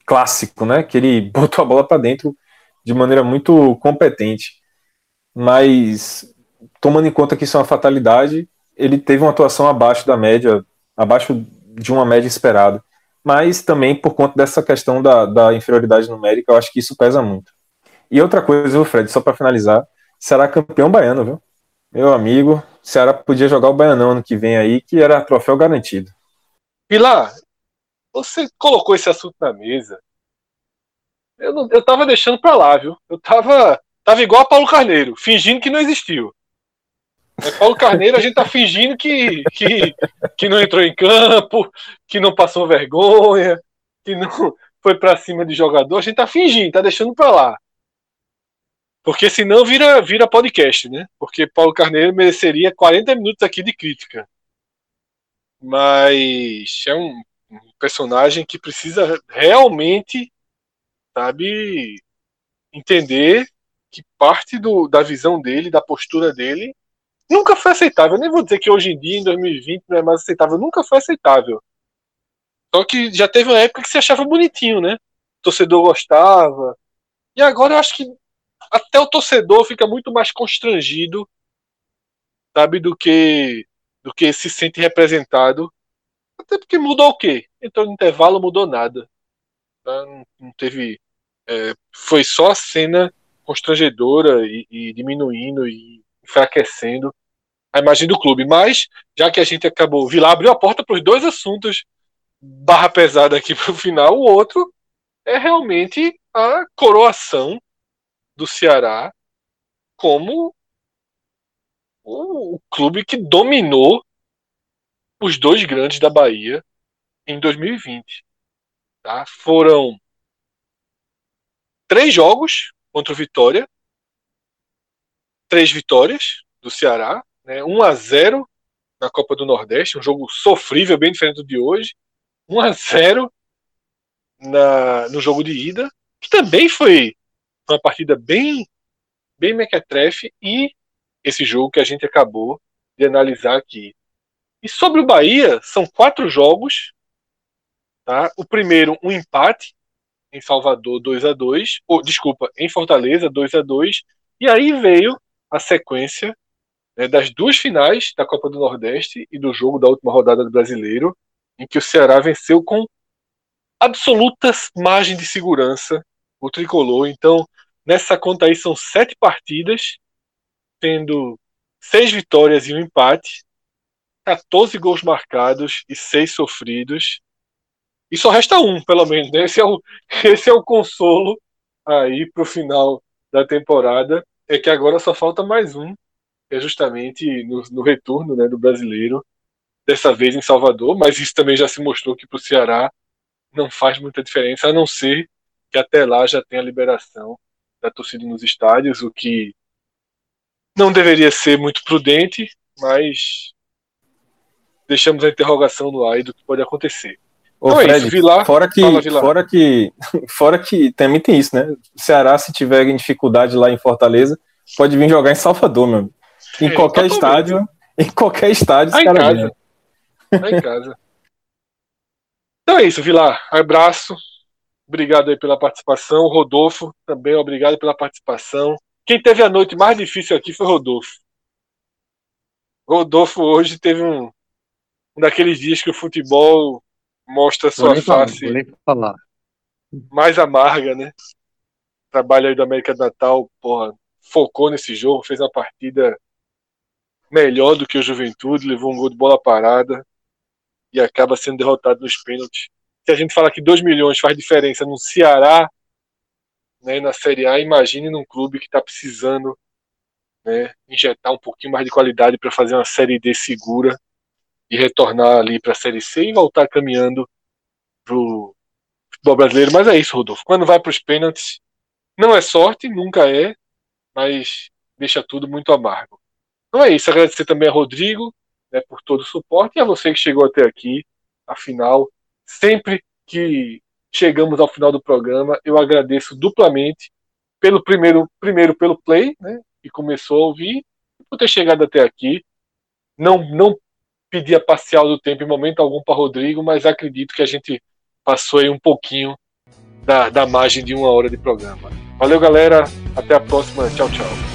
clássico, né? Que ele botou a bola para dentro de maneira muito competente. Mas, tomando em conta que isso é uma fatalidade, ele teve uma atuação abaixo da média, abaixo de uma média esperada. Mas também por conta dessa questão da, da inferioridade numérica, eu acho que isso pesa muito. E outra coisa, Fred, só para finalizar, será campeão baiano, viu? Meu amigo, Ceará podia jogar o Baianão ano que vem aí, que era troféu garantido. Pilar, você colocou esse assunto na mesa. Eu, não, eu tava deixando pra lá, viu? Eu tava, tava igual a Paulo Carneiro, fingindo que não existiu. É Paulo Carneiro, a gente tá fingindo que, que, que não entrou em campo, que não passou vergonha, que não foi para cima de jogador. A gente tá fingindo, tá deixando pra lá. Porque senão vira, vira podcast, né? Porque Paulo Carneiro mereceria 40 minutos aqui de crítica. Mas é um, um personagem que precisa realmente, sabe, entender que parte do, da visão dele, da postura dele, nunca foi aceitável. Eu nem vou dizer que hoje em dia, em 2020, não é mais aceitável. Nunca foi aceitável. Só que já teve uma época que se achava bonitinho, né? O torcedor gostava. E agora eu acho que até o torcedor fica muito mais constrangido, sabe, do que do que se sente representado. Até porque mudou o quê? Então no intervalo mudou nada. Tá? Não, não, teve. É, foi só a cena constrangedora e, e diminuindo e enfraquecendo a imagem do clube. Mas, já que a gente acabou, Vila abriu a porta para os dois assuntos barra pesada aqui para o final, o outro é realmente a coroação do Ceará como o, o clube que dominou os dois grandes da Bahia em 2020. Tá? Foram três jogos contra o Vitória, três vitórias do Ceará, né? 1 a 0 na Copa do Nordeste, um jogo sofrível, bem diferente do de hoje. 1 a 0 na, no jogo de ida, que também foi uma partida bem, bem mequetrefe e esse jogo que a gente acabou de analisar aqui. E sobre o Bahia, são quatro jogos. Tá? O primeiro, um empate em Salvador 2 a 2 ou desculpa, em Fortaleza 2 a 2 e aí veio a sequência né, das duas finais da Copa do Nordeste e do jogo da última rodada do Brasileiro, em que o Ceará venceu com absoluta margem de segurança o tricolor. Então, nessa conta aí são sete partidas, tendo seis vitórias e um empate, 14 gols marcados e seis sofridos. E só resta um, pelo menos. Né? Esse, é o, esse é o consolo aí para o final da temporada. É que agora só falta mais um, que é justamente no, no retorno né, do brasileiro, dessa vez em Salvador. Mas isso também já se mostrou que para o Ceará não faz muita diferença, a não ser que até lá já tenha a liberação da torcida nos estádios, o que não deveria ser muito prudente, mas deixamos a interrogação no ar do que pode acontecer. Ô, então Fred, é Vilar, fora que, fala, Vilar. fora que, fora que também tem isso, né? Ceará, se tiver dificuldade lá em Fortaleza, pode vir jogar em Salvador, meu. Em é, qualquer estádio, em qualquer estádio, tá em casa. Tá em casa. Então é isso, Vilar. Abraço. Obrigado aí pela participação. Rodolfo, também obrigado pela participação. Quem teve a noite mais difícil aqui foi Rodolfo. Rodolfo hoje teve um, um daqueles dias que o futebol mostra sua face falar, mais amarga, né? Trabalho aí do América do Natal, porra, focou nesse jogo, fez uma partida melhor do que o Juventude, levou um gol de bola parada e acaba sendo derrotado nos pênaltis. Se a gente fala que 2 milhões faz diferença no Ceará, né, na Série A, imagine num clube que está precisando né, injetar um pouquinho mais de qualidade para fazer uma Série D segura e retornar ali para a Série C e voltar caminhando para o futebol brasileiro. Mas é isso, Rodolfo. Quando vai para os pênaltis, não é sorte, nunca é, mas deixa tudo muito amargo. Então é isso. Agradecer também a Rodrigo né, por todo o suporte e a você que chegou até aqui. Afinal, sempre que chegamos ao final do programa, eu agradeço duplamente pelo primeiro, primeiro pelo play, né, que começou a ouvir, por ter chegado até aqui. Não, não pedi a parcial do tempo em momento algum para Rodrigo, mas acredito que a gente passou aí um pouquinho da, da margem de uma hora de programa. Valeu, galera. Até a próxima. Tchau, tchau.